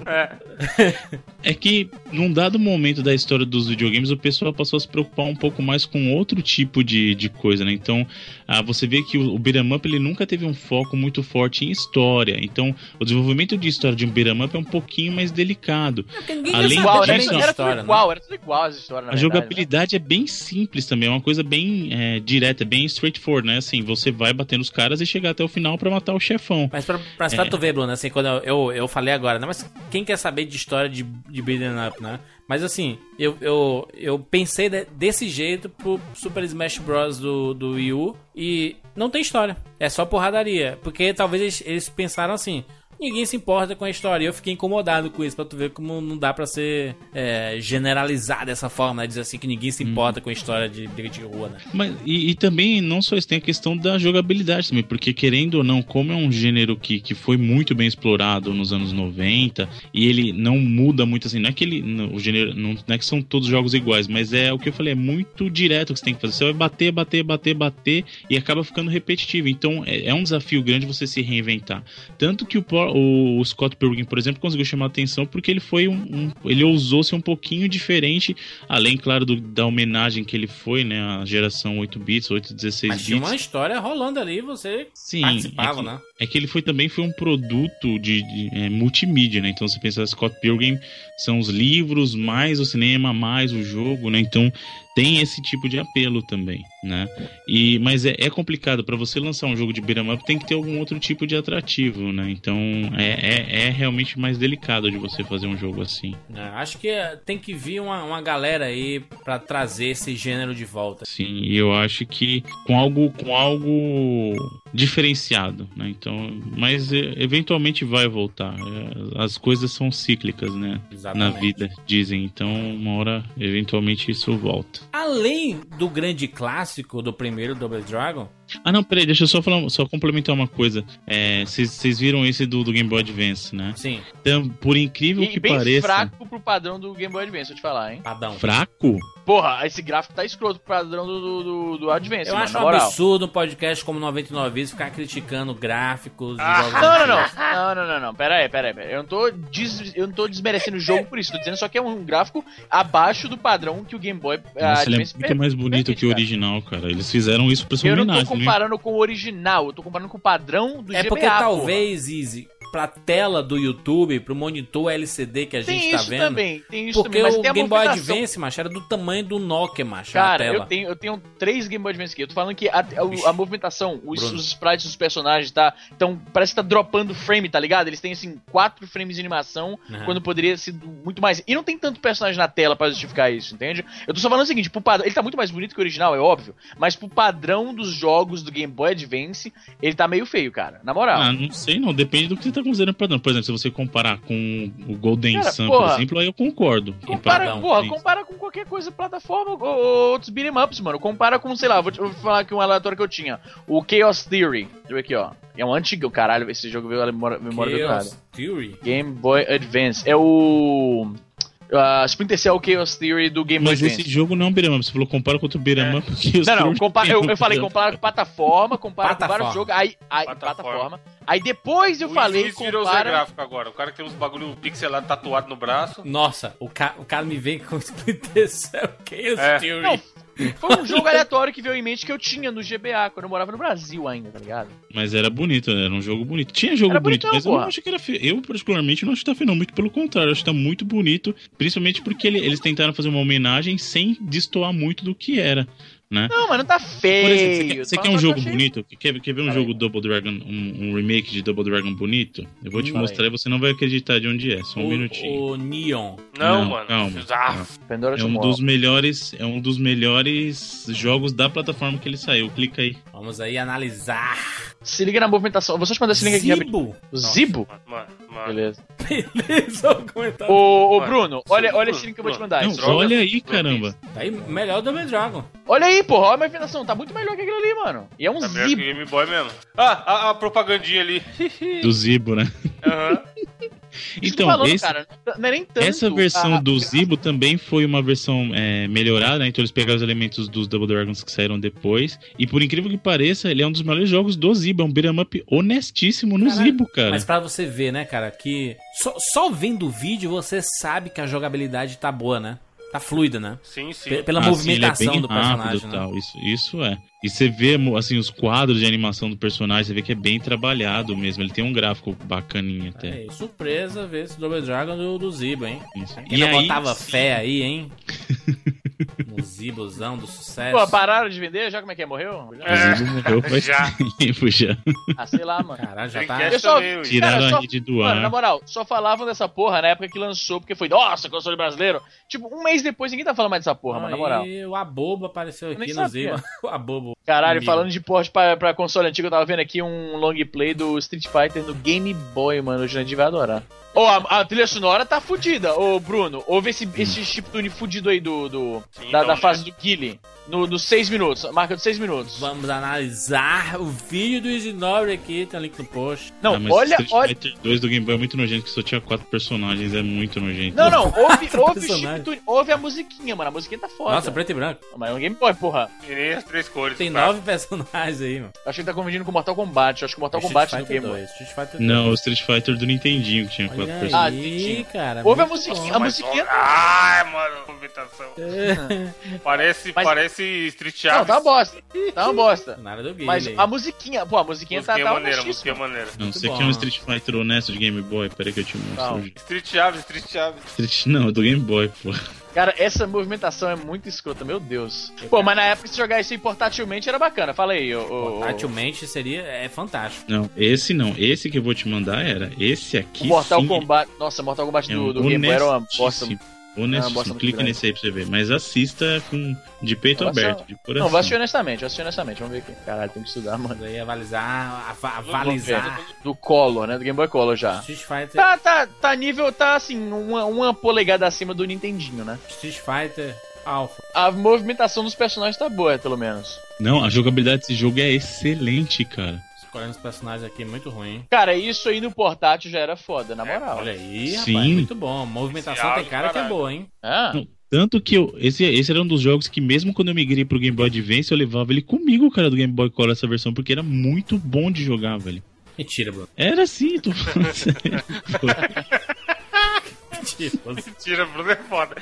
É que, num dado momento da história dos videogames, o pessoal passou a se preocupar um pouco mais com outro tipo de, de coisa, né? Então, ah, você vê que o, o beat'em up ele nunca teve um foco muito forte em história. Então, o desenvolvimento de história de um beat'em up é um pouquinho mais delicado. Além Igual, né? disso, bem Era tudo história, né? igual, era tudo igual as histórias, na a verdade, né? jogabilidade é bem simples também, é uma coisa bem é, direta, bem straightforward, né? Assim, você vai batendo os caras e chegar até o final pra matar o chefão. Mas pra, pra, pra É. tu ver, Bruno, assim, quando eu, eu, eu falei agora, né? Mas quem quer saber de história de, de beat'em up, né? Mas assim, eu, eu, eu pensei de- desse jeito pro Super Smash Bros. do, do Wii U e não tem história. É só porradaria. Porque talvez eles, eles pensaram assim. Ninguém se importa com a história. E eu fiquei incomodado com isso, pra tu ver como não dá pra ser é, generalizado dessa forma, né? Dizer assim que ninguém se importa com a história de briga de rua, né? Mas, e, e também, não só isso, tem a questão da jogabilidade também, porque querendo ou não, como é um gênero que, que foi muito bem explorado nos anos 90, e ele não muda muito assim, não é que ele, não, o gênero, não, não é que são todos jogos iguais, mas é o que eu falei, é muito direto o que você tem que fazer. Você vai bater, bater, bater, bater, e acaba ficando repetitivo. Então, é, é um desafio grande você se reinventar. Tanto que o, Por- o Scott Pilgrim, por exemplo, conseguiu chamar a atenção porque ele foi um, um- ele ousou ser um pouquinho diferente, além, claro, do- da homenagem que ele foi, né, à geração 8 bits, 8 16 Mas tinha uma história rolando ali, você Sim, participava, é que, né? é que ele foi também foi um produto de, de, é, multimídia, né? Então você pensa Scott Pilgrim são os livros mais o cinema mais o jogo, né? Então tem esse tipo de apelo também, né? E, mas é, é complicado, para você lançar um jogo de beat'em up tem que ter algum outro tipo de atrativo, né? Então é, é, é realmente mais delicado de você fazer um jogo assim. É, acho que é, tem que vir uma, uma galera aí pra trazer esse gênero de volta. Sim, e eu acho que com algo, com algo diferenciado, né? Então, mas é, eventualmente vai voltar. É, As coisas são cíclicas, né? Na Exatamente. vida, dizem. Então, uma hora, eventualmente, isso volta. Além do grande clássico do primeiro Double Dragon, Ah, não, peraí, deixa eu só, falar, só complementar uma coisa. É, Vocês viram esse do, do Game Boy Advance, né? sim, Então, por incrível E que bem pareça. fraco pro padrão do Game Boy Advance, vou te falar, hein? padrão. Fraco? Porra, esse gráfico tá escroto pro padrão do, do, do, do Advance, Eu mano, acho na um moral. absurdo um podcast como 99 vezes ficar criticando gráficos Ah, jogos Não, não, não. Não, não, não, não. Pera aí, pera aí. Pera aí. Eu, não tô des... eu não tô desmerecendo o jogo por isso. Tô dizendo só que é um gráfico abaixo do padrão que o Game Boy ah, Nossa, ele é muito mais bonito permite, que o original, cara. Eles fizeram isso pra sua Eu não tô né? comparando com o original, eu tô comparando com o padrão do É GBA, porque porra. talvez, Easy, pra tela do YouTube, pro monitor LCD que a gente Tem tá isso vendo. também, tem isso Porque também, o Game Boy. Advance, macho, era do tamanho do Nokia, macho, Cara, a tela. eu tenho, eu tenho três Game Boy Advance aqui. Eu tô falando que a, a- a movimentação, os, Bruno. os sprites dos personagens, tá? Então, parece que tá dropando frame, tá ligado? Eles têm, assim, quatro frames de animação, Aham. quando poderia ser muito mais. E não tem tanto personagem na tela pra justificar isso, entende? Eu tô só falando o seguinte: pro padrão, ele tá muito mais bonito que o original, é óbvio, mas pro padrão dos jogos do Game Boy Advance, ele tá meio feio, cara. Na moral. Ah, não sei não, depende do que você tá considerando padrão. Por exemplo, se você comparar com o Golden Cara, Sun, porra. por exemplo, aí eu concordo. Compara, padrão, porra, compara com qualquer coisa plataforma ou ou outros beat'em ups, mano. Compara com, sei lá, vou, te, vou falar aqui um aleatório que eu tinha. O Chaos Theory. Deixa eu ver aqui, ó. É um antigo, caralho, esse jogo veio a memória, memória do. Chaos Theory. Game Boy Advance. É o. Uh, Splinter Cell Chaos Theory do Game Boy Mas Advance. esse jogo não é um beat'em up. Você falou compara com outro beat'em up. os Não, não, filmes compa- têm eu, eu falei compara com plataforma, compara com vários jogos, aí, aí Plataforma. plataforma. Aí depois eu o falei Luiz virou Zé compara... gráfico agora. O cara que tem uns bagulho pixelado tatuado no braço. Nossa, o, ca o cara me vem com Splinter Cell Chaos É. Theory. Não, foi um jogo aleatório que veio em mente que eu tinha no GBA, quando eu morava no Brasil ainda, tá ligado? Mas era bonito, né? era um jogo bonito. Tinha jogo Era bonito, bonitão, mas eu não porra. acho que era feio. Eu, particularmente, não acho que tá feio, não. Muito pelo contrário, eu acho que tá muito bonito. Principalmente porque ele- eles tentaram fazer uma homenagem sem destoar muito do que era, né? Não, mas não tá feio. Por exemplo, você quer, você Só quer um jogo achei- bonito? Quer, quer ver um Fala jogo. Double Dragon, um, um remake de Double Dragon bonito? Eu vou te mostrar e você não vai acreditar de onde é. Só um o, minutinho. o Neon. Não, Não, mano. calma, Ah, É um dos melhores, é um dos melhores jogos da plataforma que ele saiu. Clica aí. Vamos aí analisar. Se liga na movimentação. Vou só te mandar esse link aqui. Zibo. Zibo? Mano, mano. Beleza. Beleza, o comentário. Ô, ô Mano, Bruno, olha, olha esse link que eu vou te mandar. Não, droga. olha aí, caramba. Tá aí, melhor do Double Dragon. Olha aí, porra, olha a movimentação. Tá muito melhor que aquilo ali, mano. E é um Tá melhor que Zibo. o Game Boy mesmo. Ah, a, a propagandinha ali. Do Zibo, né? Aham. Que tô Então, falando, esse- cara, não é nem tanto. Essa versão a- do Zibo também foi uma versão é, melhorada, né? Então eles pegaram os elementos dos Double Dragons que saíram depois. E por incrível que pareça, ele é um dos melhores jogos do Zibo. É um beat'em up honestíssimo no Caralho. Zibo, cara. Mas pra você ver, né, cara, que só, só vendo o vídeo você sabe que a jogabilidade tá boa, né? Tá fluida, né? Sim, sim. P- Pela Ah, sim, movimentação ele é bem do personagem, e né? tal. Isso, isso é. E você vê, assim, os quadros de animação do personagem, você vê que é bem trabalhado mesmo. Ele tem um gráfico bacaninha até. Aí, surpresa ver esse Double Dragon do, do Zibo, hein? Isso. Quem não botava fé aí, hein? no Zibozão do sucesso. Pô, pararam de vender? Já como é que é? Morreu? É, O Zibo morreu faz já. tempo já. Ah, sei lá, mano. Caralho, já tá. Luiz. Tiraram Cara, só- a rede do Mano, na moral, só falavam dessa porra na época que lançou, porque foi, nossa, console brasileiro. Tipo, um mês depois ninguém tá falando mais dessa porra, mano, na moral. Aí o Abobo apareceu Eu aqui no. Zibo. O Abobo. Caralho, Amigo. falando de porte pra, pra console antigo, eu tava vendo aqui um long play do Street Fighter no Game Boy, mano. O Jurandir vai adorar. Ô, a, a trilha sonora tá fudida. Ô, Bruno, ouve esse, esse chiptune fudido aí do, do da, não, da fase do Guile. No, nos 6 minutos, marca de 6 minutos. Vamos analisar o vídeo do Easy Nobre aqui, tem link no post. Não, Ah, mas olha, Street olha. Fighter 2 do Game Boy é muito nojento, que só tinha quatro personagens, é muito nojento. Não, não, ouve, ouve o personagem. chiptune, ouve a musiquinha, mano. A musiquinha tá foda. Nossa, preto e branco. Mas é um Game Boy, porra. Nem as três cores. Tem nove personagens aí, mano. Eu acho que ele tá confundindo com Mortal Kombat. Eu acho que Mortal Street Kombat no Fighter Game Boy. 2, Street Fighter 2. Não, o Street Fighter do Nintendinho, que tinha quatro Olha personagens. Ah, aí, cara. Ouve a musiquinha, bom. a musiquinha. Ai, mano, movimentação. Parece, Mas- parece Street Não, Chaves. tá uma bosta. Tá uma bosta. Nada do game. Mas a musiquinha, pô, a musiquinha tá, Musiquinha tá maneira, honestíssima. musiquinha maneira. Não, Muito você bom, quer um né? Street Fighter honesto de Game Boy? Peraí que eu te mostro. Não. Street Chaves, Street Chaves. Street... Não, é do Game Boy, pô. Cara, essa movimentação é muito escrota, meu Deus. Pô, mas na época se jogar isso aí portátilmente era bacana. Fala aí, ô. Portátilmente seria. É fantástico. Não, esse não. Esse que eu vou te mandar era. Esse aqui. O Mortal sim Kombat. Nossa, Mortal Kombat é do, do Game Boy era uma bosta. Bosta muito Clique grande. nesse aí pra você ver. Mas assista com de peito aberto, de coração. Não, vou assistir honestamente, vou assistir honestamente. Vamos ver aqui. Caralho, tem que estudar, mano. Daí avalizar. ava- Vamos ver. Avalizar. Do Color, né? Do Game Boy Color já. Street Fighter. Tá, tá, tá nível, tá assim, uma, uma polegada acima do Nintendinho, né? Street Fighter Alpha. A movimentação dos personagens tá boa, pelo menos. Não, a jogabilidade desse jogo é excelente, cara. Escolhendo os personagens aqui, muito ruim. Cara, isso aí no portátil já era foda, na moral. Olha aí, Sim. rapaz. Muito bom. Movimentação Esse tem cara que é boa, hein? Ah, Não, Tanto que eu, esse, esse era um dos jogos que, mesmo quando eu migrei pro Game Boy Advance, eu levava ele comigo, cara, do Game Boy Color, essa versão, porque era muito bom de jogar, velho. Mentira, Bruno. Era assim, tô falando sério. Mentira. Mentira, Bruno é foda.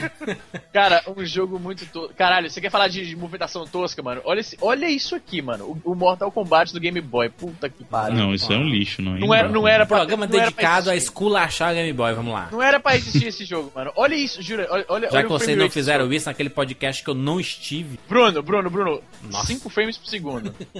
cara, um jogo muito tosco. Caralho, você quer falar de, de movimentação tosca, mano? Olha, esse, olha isso aqui, mano. O, o Mortal Kombat do Game Boy. Puta que pariu. Não, isso é um lixo, não. Não era, não era pra, Programa não era pra dedicado a existir. esculachar Game Boy, vamos lá. Não era pra existir esse jogo, mano. Olha isso, jura. Olha, olha, Já olha que o vocês não fizeram isso naquele podcast que eu não estive. Bruno, Bruno, Bruno. Nossa. 5 frames por segundo.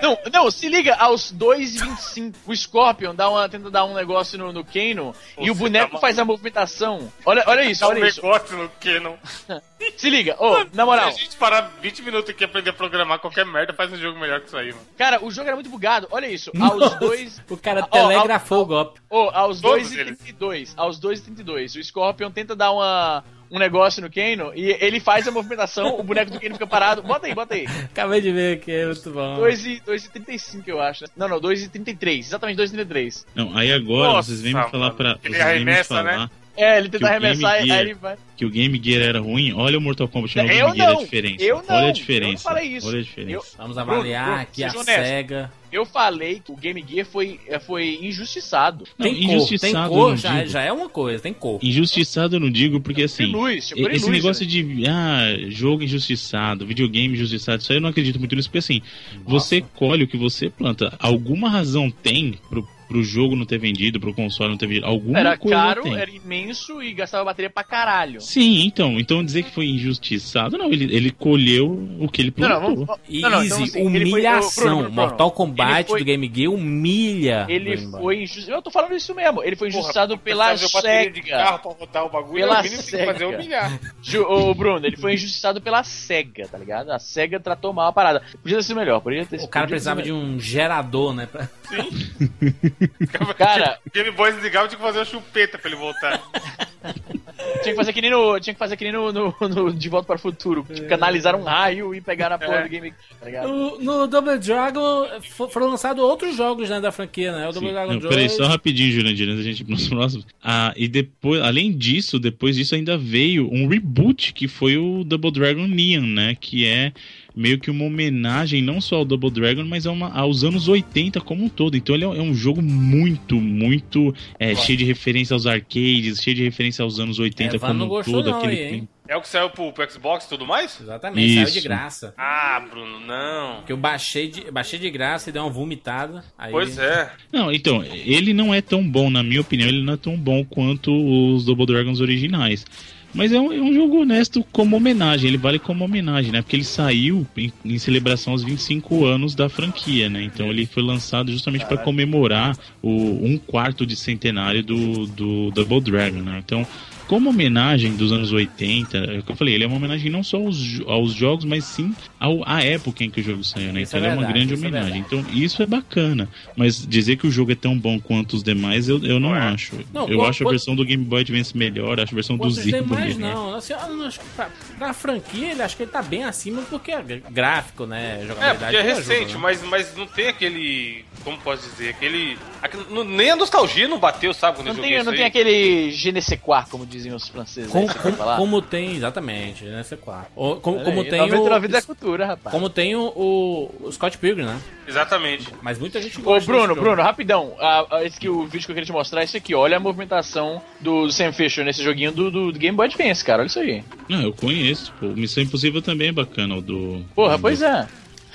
Não, não, se liga aos 2,25. O Scorpion dá uma, tenta dar um negócio no, no Kano e o boneco tá faz a movimentação. Olha, olha isso, um olha isso. negócio no Canon. Se liga, ô, na moral. Se a gente parar 20 minutos aqui e aprender a programar qualquer merda, faz um jogo melhor que isso aí, mano. Cara, o jogo era muito bugado. Olha isso. Aos dois. O cara Ó, telegrafou o golpe. Ô, aos Todos 2,32. Aos 2,32. O Scorpion tenta dar uma, um negócio no Kano e ele faz a movimentação, o boneco do Kano fica parado. Bota aí, bota aí. Acabei de ver aqui, é muito bom. 2,35 eu acho. né? Não, não, 2,33. Exatamente 2,33. Não, aí agora Nossa, vocês vêm me falar pra. Ele Vocês vêm me arremessa, falar né? É, ele tenta arremessar e aí Gear- ele vai. que o Game Gear era ruim. Olha o Mortal Kombat no Eu Game Gear, não, a diferença. eu não, Olha eu a não diferença. falei isso. Olha a diferença. Eu- Vamos avaliar Bruno, aqui a honesto. SEGA. Eu falei que o Game Gear foi, é, foi injustiçado. Não, Tem cor, tem injustiçado, cor, eu já, não já é uma coisa, tem cor. Injustiçado eu não digo, porque assim. Tem luz, e Esse luz, negócio né? de ah, jogo injustiçado, videogame injustiçado, isso aí eu não acredito muito nisso, porque assim, você colhe o que você planta. Alguma razão tem pro, pro jogo não ter vendido, pro console não ter vendido. Alguma Era coisa caro, tem. era imenso e gastava bateria pra caralho. Sim, então, então dizer que foi injustiçado, não, ele, ele colheu o que ele Não, plantou. não, vamos. Easy, não, não, então, assim, foi- humilhação. Bruno, Mortal Kombat foi- do Game Gear humilha. Ele foi injustiçado. Eu tô falando isso mesmo. Ele foi injustiçado Porra, pela bateria de SEGA. carro pra rodar o bagulho, Pela é o mínimo que fazer SEGA. humilhar. Ô, Bruno, ele foi injustiçado pela SEGA, tá ligado? A SEGA tratou mal a parada. Podia ter sido melhor, podia ter O cara precisava de um gerador, né? pra- Cara, O Game Boy desligava, tinha que fazer uma chupeta pra ele voltar. tinha que fazer que nem no. Tinha que fazer que nem no, no- no De Volta para o Futuro. Canalizar um raio e pegar na porra É. do game. Tá? No, no Double Dragon fo- foram lançados outros jogos né, da franquia, né? O Double Sim. Dragon Não, 2. peraí, só rapidinho, Jurandir, antes da gente ir pros próximos. Ah, e depois, além disso, depois disso ainda veio um reboot que foi o Double Dragon Neon, né? Que é meio que uma homenagem não só ao Double Dragon, mas a uma- aos anos 80 como um todo. Então ele é, é um jogo muito, muito é, cheio de referência aos arcades, cheio de referência aos anos 80 É, como um todo. não aquele aí. É o que saiu pro, pro Xbox e tudo mais? Exatamente, saiu de Isso. graça. Ah, Bruno, não. Que eu baixei de, baixei de graça e dei uma vomitada. Aí... Pois é. Não, então, ele não é tão bom, na minha opinião, ele não é tão bom quanto os Double Dragons originais. Mas é um, é um jogo honesto como homenagem, ele vale como homenagem, né? Porque ele saiu em, em celebração aos 25 anos da franquia, né? Então ele foi lançado justamente para comemorar o um quarto de centenário do, do Double Dragon, né? Então, como homenagem dos anos 80, é o que eu falei, ele é uma homenagem não só aos, aos jogos, mas sim ao, à época em que o jogo saiu, né? Isso Então é ele é uma grande é homenagem. então isso é bacana. Mas dizer que o jogo é tão bom quanto os demais, eu, eu não Ué. acho. Não, eu qual- acho a qual- versão do Game Boy Advance melhor, acho a versão do demais melhor. não. Assim, acho que pra, pra franquia, ele acho que ele tá bem acima porque é gráfico, né? É, porque é tudo recente, ajuda, né? mas, mas não tem aquele. Como posso dizer? Aquele. aquele não- nem a nostalgia não bateu, sabe? Quando Não eu tem, joguei não isso tem aí. aquele je ne sais quoi, como diziam os franceses. aí, Como, você vai como, falar? como tem, exatamente, né? C4. Ou, como, como aí, tem 99 da o. cultura, rapaz. Como tem o, o, Scott Pilgrim, né? Exatamente. Mas muita gente Ô, gosta. Bruno, desse jogo. Bruno, rapidão. Ah, ah, esse que o vídeo que eu queria te mostrar é esse aqui. Olha a movimentação do Sam Fisher nesse joguinho do, do- do Game Boy Advance, cara. Olha isso aí. Não, eu conheço. Pô. Missão Impossível também é bacana, o do. Porra, do- pois é.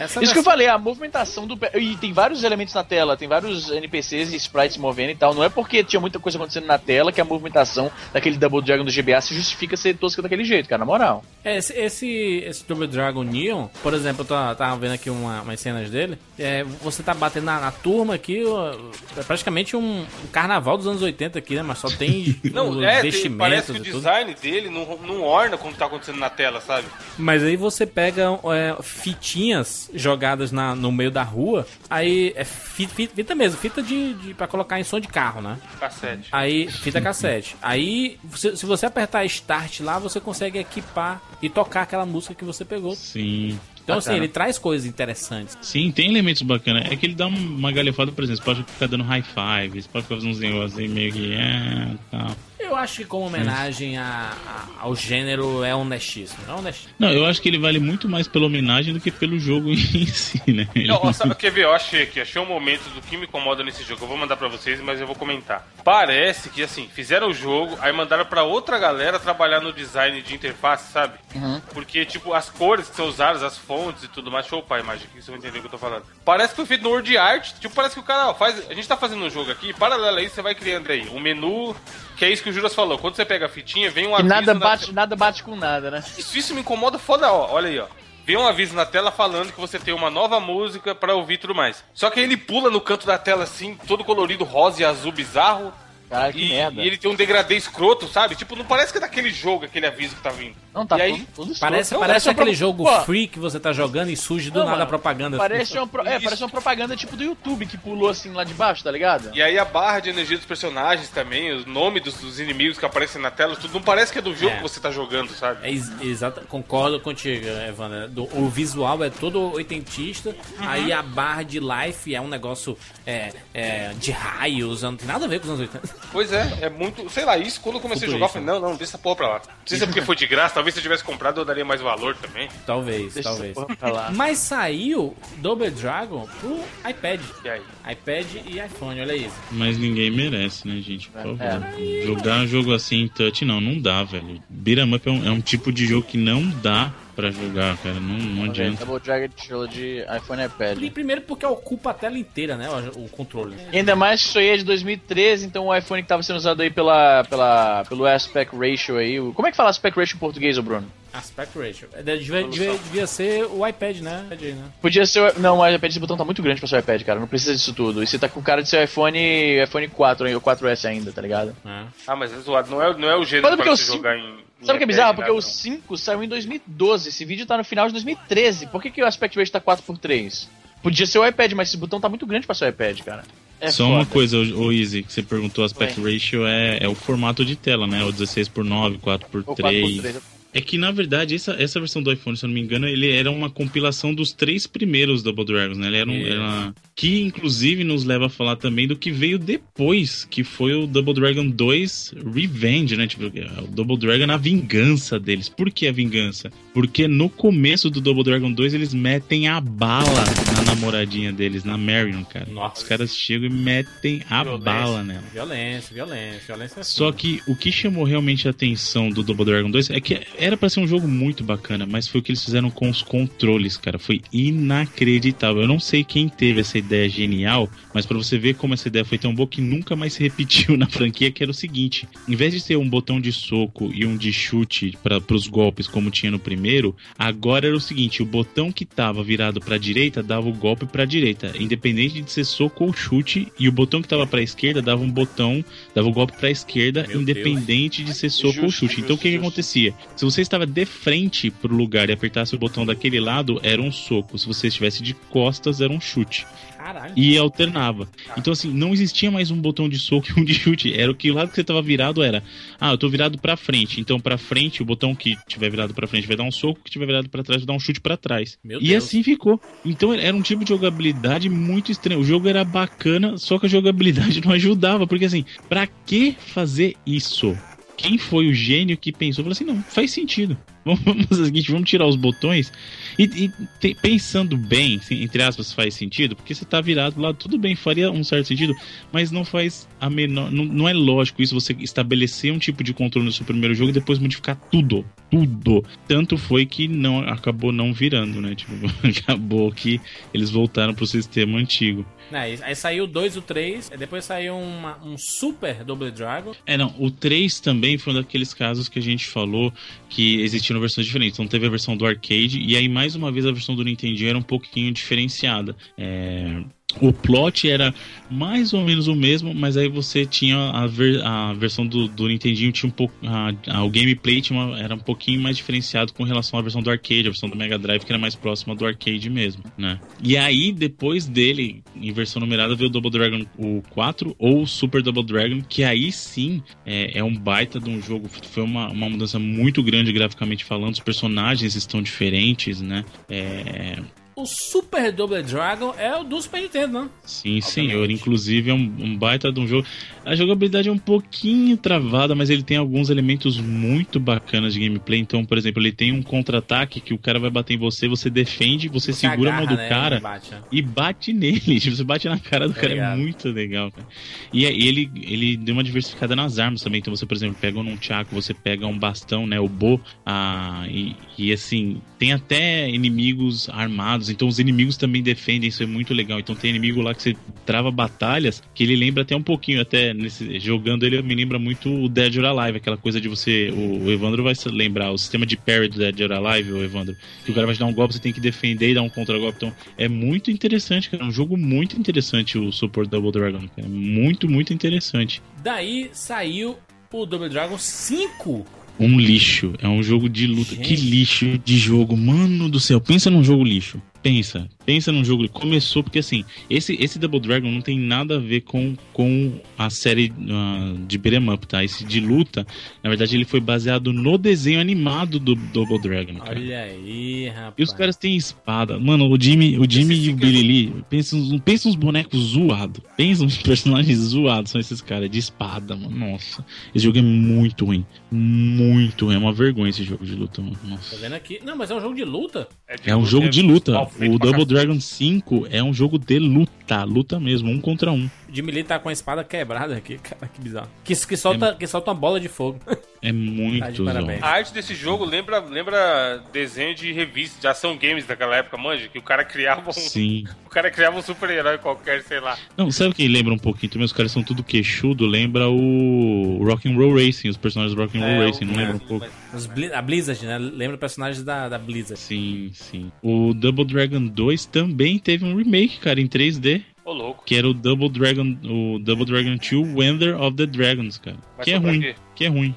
Essa Isso que eu falei, a movimentação do. E tem vários elementos na tela, tem vários NPCs e sprites movendo e tal. Não é porque tinha muita coisa acontecendo na tela que a movimentação daquele Double Dragon do GBA se justifica ser tosca daquele jeito, cara, na moral. É, esse, esse, esse Double Dragon Neon, por exemplo, eu tava, tava vendo aqui uma, umas cenas dele. É, você tá batendo na, na turma aqui, ó, é praticamente um, um carnaval dos anos 80 aqui, né? Mas só tem Não, os é, tem, parece que o e tudo. design dele não, não orna com o que tá acontecendo na tela, sabe? Mas aí você pega é, fitinhas jogadas na, no meio da rua, aí é fi- fi- fita, mesmo, fita de, de para colocar em som de carro, né? Cassete. Aí, fita cassete. Aí, você- se você apertar Start lá, você consegue equipar e tocar aquela música que você pegou. Sim. Então, assim, ele traz coisas interessantes. Sim, tem elementos bacanas. É que ele dá uma galhofada, por exemplo, você pode ficar dando high five, você pode fazer uns negócios aí meio que. É, tal. Eu acho que como homenagem a- a- ao gênero é honestíssimo. É honestíssimo. Não, eu acho que ele vale muito mais pela homenagem do que pelo jogo em si, né? Ele- Não, sabe, quer ver? Eu achei aqui, achei um momento do que me incomoda nesse jogo. Eu vou mandar pra vocês, mas eu vou comentar. Parece que, assim, fizeram o jogo, aí mandaram pra outra galera trabalhar no design de interface, sabe? Porque, tipo, as cores que são usadas, as fontes e tudo mais. Deixa eu upar a imagem aqui, você vai entender o que eu tô falando. Parece que foi feito no Word Art. Tipo, parece que o cara, ó, faz. A gente tá fazendo um jogo aqui, paralelo a isso, você vai criando aí um menu. Que é isso que o Juras falou. Quando você pega a fitinha, vem um E aviso. nada na- bate, nada bate com nada, né? isso, isso me incomoda foda, ó. Olha aí, ó. Vem um aviso na tela falando que você tem uma nova música pra ouvir e tudo mais. Só que aí ele pula no canto da tela assim, todo colorido rosa e azul bizarro. Caralho, que e, merda. e ele tem um degradê escroto, sabe? Tipo, não parece que é daquele jogo aquele aviso que tá vindo. Não, tá e aí, tudo, tudo. Parece, Não, parece uma aquele pro- jogo Pô, free que você tá jogando e surge do não, nada mano, a propaganda. Parece uma, pro- é, Isso. parece uma propaganda tipo do YouTube que pulou assim lá de baixo, tá ligado? E aí a barra de energia dos personagens também, os nomes dos, dos inimigos que aparecem na tela, tudo não parece que é do jogo É. que você tá jogando, sabe? É ex exato, concordo contigo, Evandro. Do- o visual é todo oitentista, Uhum. aí a barra de life é um negócio é, é, de raios, não tem nada a ver com os anos 80. Pois é, é muito. Sei lá, isso quando eu comecei a jogar, eu falei, não, não, deixa essa porra pra lá. Não sei se é porque foi de graça, talvez se eu tivesse comprado eu daria mais valor também. Talvez, Deixa talvez. essa porra pra lá. Mas saiu Double Dragon pro iPad. E aí? iPad e iPhone, olha isso. Mas ninguém merece, né, gente? Por favor. É. Jogar um jogo assim em touch, não, não dá, velho. Beat'em up é um, é um tipo de jogo que não dá pra jogar, cara. Não, não adianta. Double Dragon Trilogy iPhone e iPad. E primeiro porque ocupa a tela inteira, né? O, o controle. E ainda mais que isso aí é de 2013, então o iPhone que tava sendo usado aí pela, pela, pelo aspect ratio aí. o- Como é que fala aspect ratio em português, ô Bruno? Aspect ratio. É, Devia, devia, devia ser o iPad, né? né? Podia ser. o- Não, o iPad esse botão tá muito grande pra ser o iPad, cara. Não precisa disso tudo. E você tá com cara de ser iPhone, iPhone 4 aí, ou 4S ainda, tá ligado? É. Ah, mas é zoado, não é, não é o porque pra você jogar em. Sabe o que é iPad, bizarro? Porque o não. 5 saiu em 2012. Esse vídeo tá no final de 2013. Por que, que o aspect ratio tá 4x3? Podia ser o iPad, mas esse botão tá muito grande pra ser o iPad, cara. É Só foda. uma coisa, ô ô, Easy, que você perguntou, aspect ratio é, é o formato de tela, né? O 16 por 9, 4 por Ou 3. 4x3. É que, na verdade, essa, essa versão do iPhone, se eu não me engano, ele era uma compilação dos três primeiros Double Dragons, né? Ele era um, era- Que, inclusive, nos leva a falar também do que veio depois, que foi o Double Dragon 2 Revenge, né? Tipo, o Double Dragon, a vingança deles. Por que a vingança? Porque no começo do Double Dragon 2, eles metem a bala na namoradinha deles, na Marion, cara. Nossa. Os caras chegam e metem a Violência. bala nela. Violência, violência, violência. é Só que o que chamou realmente a atenção do Double Dragon 2 é que era pra ser um jogo muito bacana, mas foi o que eles fizeram com os controles, cara. Foi inacreditável. Eu não sei quem teve essa ideia genial, mas pra você ver como essa ideia foi tão boa que nunca mais se repetiu na franquia, que era o seguinte: em vez de ter um botão de soco e um de chute para os golpes como tinha no primeiro, agora era o seguinte: o botão que tava virado pra direita dava o golpe pra direita, independente de ser soco ou chute, e o botão que tava pra esquerda dava um botão, dava o golpe pra esquerda, Meu independente de ser soco ou Justo, chute. Então o que, que acontecia? Se você estava de frente pro lugar e apertasse o botão daquele lado, era um soco. Se você estivesse de costas, era um chute. Caralho. E alternava. Então, assim, não existia mais um botão de soco e um de chute. Era o que o lado que você tava virado era. Ah, eu tô virado pra frente. Então, pra frente, o botão que tiver virado pra frente vai dar um soco, que tiver virado pra trás dar um chute pra trás. Meu e Deus. assim ficou. Então, era um tipo de jogabilidade muito estranho. O jogo era bacana, só que a jogabilidade não ajudava. Porque, assim, pra que fazer isso? Quem foi o gênio que pensou? Falou assim: não, faz sentido. Vamos vamos fazer o seguinte, vamos tirar os botões E, e te- pensando bem, entre aspas, faz sentido, porque você tá virado do lado, tudo bem, faria um certo sentido, mas não faz a menor. Não, não é lógico isso você estabelecer um tipo de controle no seu primeiro jogo e depois modificar tudo. Tudo. Tanto foi que não acabou não virando, né? Tipo, acabou que eles voltaram pro sistema antigo. Aí, aí saiu o 2, o 3, aí depois saiu uma- um Super Double Dragon. É, não, o 3 também foi um daqueles casos que a gente falou que existiam versões diferentes. Então teve a versão do arcade e aí mais uma vez a versão do Nintendo era um pouquinho diferenciada. É, O plot era mais ou menos o mesmo, mas aí você tinha a, ver- a versão do, do Nintendinho tinha um pouco a- a- o gameplay uma- era um pouquinho mais diferenciado com relação à versão do arcade, a versão do Mega Drive que era mais próxima do arcade mesmo, né? E aí depois dele, em versão numerada, veio o Double Dragon o 4 ou o Super Double Dragon, que aí sim é, é um baita de um jogo. Foi uma, uma mudança muito grande graficamente falando. Os personagens estão diferentes, né? É, O Super Double Dragon é o do Super Nintendo, não? Sim, senhor. Inclusive é um, um baita de um jogo. A jogabilidade é um pouquinho travada, mas ele tem alguns elementos muito bacanas de gameplay. Então, por exemplo, ele tem um contra-ataque que o cara vai bater em você, você defende, você, segura a mão do agarra, né, cara e bate, né? e bate nele. Tipo, Você bate na cara do Tá cara, é ligado. muito legal. Cara. E aí ele, ele deu uma diversificada nas armas também. Então você, por exemplo, pega um nunchaku, você pega um bastão, né? O bo. Ah, e, e assim, tem até inimigos armados. Então os inimigos também defendem, isso é muito legal. Então tem inimigo lá que você trava batalhas, que ele lembra até um pouquinho, até nesse, jogando ele me lembra muito o Dead or Alive, aquela coisa de você. O, o Evandro vai se lembrar, o sistema de parry do Dead or Alive, o Evandro. Que o cara vai te dar um golpe, você tem que defender e dar um contra-golpe. Então é muito interessante, cara. É um jogo muito interessante o Super Double Dragon, cara. Muito, muito interessante. Daí saiu o Double Dragon 5. Um lixo. É um jogo de luta. Gente. Que lixo de jogo. Mano do céu. Pensa num jogo lixo. Pensa. Pensa num jogo. Começou porque assim, esse, esse Double Dragon não tem nada a ver com, com a série ah, de beat'em up, tá? Esse de luta, na verdade, ele foi baseado no desenho animado do Double Dragon. Cara. Olha aí, rapaz. E os caras têm espada. Mano, o Jimmy, o Jimmy e o Billy Lee, pensa uns, pensa uns bonecos zoados. Pensa uns personagens zoados, são esses caras de espada, mano. Nossa. Esse jogo é muito ruim. Muito ruim. É uma vergonha esse jogo de luta, mano. Nossa. vendo aqui. Não, mas é um jogo de luta. de É um jogo de luta. O Double. Dragon 5 é um jogo de luta. Luta mesmo, um contra um. O Jimmy Lee tá com a espada quebrada aqui, cara, que bizarro. Que, que, solta, que solta uma bola de fogo. É muito Tá de zoado. parabéns. A arte desse jogo lembra, lembra desenho de revista, de ação games daquela época, manja? Que o cara criava um, Sim. o cara criava um super-herói qualquer, sei lá. Não, sabe o que lembra um pouquinho também? Os caras são tudo queixudo. Lembra o Rock'n'Roll Racing, os personagens do Rock'n'Roll É, Racing. Não o- lembra um pouco? Bli- a Blizzard, né? Lembra personagens da, da Blizzard. Sim, sim. O Double Dragon 2 também teve um remake, cara, em 3D. Ô, louco. Que era o Double Dragon, o Double Dragon 2 Wonder of the Dragons, cara. Mas que é ruim, que é ruim.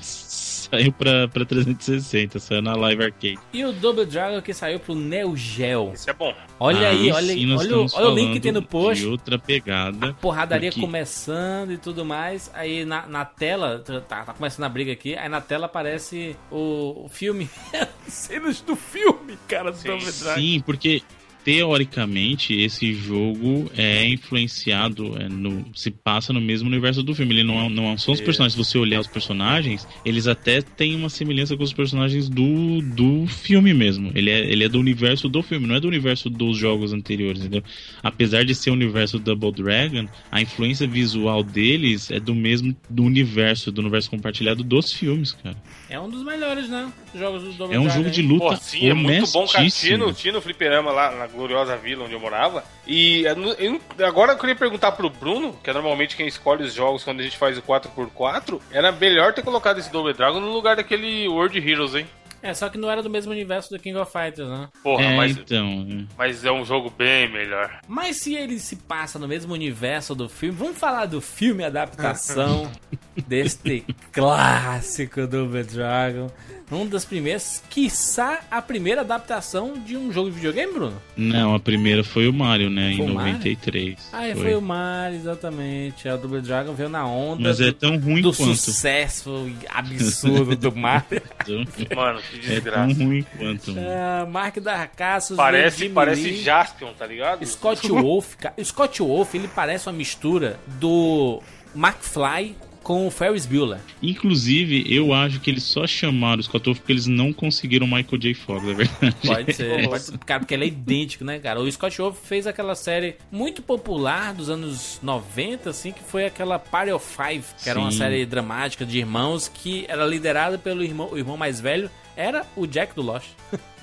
saiu pra, pra 360, saiu na Live Arcade. E o Double Dragon que saiu pro Neo Geo. Isso é bom. Olha aí, Aí olha sim Olha, o- olha o link que tem no post. De outra pegada. Porradaria porque- começando e tudo mais. Aí na, na tela, tá, tá começando a briga aqui. Aí na tela aparece o, o filme. Cenas do filme, cara, do Double Dragon. Sim, porque teoricamente esse jogo é influenciado, é, no, se passa no mesmo universo do filme. Ele não, é- não são os personagens. Se você olhar os personagens, eles até têm uma semelhança com os personagens do, do filme mesmo. Ele é, ele é do universo do filme, não é do universo dos jogos anteriores, entendeu? Apesar de ser o universo Double Dragon, a influência visual deles é do mesmo do universo, do universo compartilhado dos filmes, cara. É um dos melhores, né? Jogos do Double É um Dragon. jogo de luta Pô, sim, é muito bom, cara. Tinha no, honestíssimo. tinha no fliperama lá na gloriosa vila onde eu morava. E eu não- eu agora eu queria perguntar pro Bruno, que é normalmente quem escolhe os jogos quando a gente faz o 4x4, era melhor ter colocado esse Double Dragon no lugar daquele World Heroes, hein? É, só que não era do mesmo universo do King of Fighters, né? Porra, É, mas, então. é. mas é um jogo bem melhor. Mas se ele se passa no mesmo universo do filme, vamos falar do filme adaptação deste clássico Double Dragon. Um das primeiras, quiçá a primeira adaptação de um jogo de videogame, Bruno? Não, a primeira foi o Mario, né? Foi em o Mario? 93. Ah, é, foi. o Mario, exatamente. A Double Dragon veio na onda Mas do, é tão ruim do quanto. sucesso absurdo do Mario. Mano, que É tão desgraça. ruim quanto. mano. Ah, Mark da Cassius, Parece, parece Lee. Jaspion, tá ligado? Scott Wolf, cara. Scott Wolf, ele parece uma mistura do McFly com o Ferris Bueller. Inclusive, eu acho que eles só chamaram o Scott Wolf porque eles não conseguiram o Michael J. Fox, é verdade. Pode ser, pode ser. Cara, porque ele é idêntico, né, cara? O Scott Wolf fez aquela série muito popular dos anos 90, assim, que foi aquela Party of Five, que era uma Sim. série dramática de irmãos que era liderada pelo irmão, o irmão mais velho, era o Jack do Lost.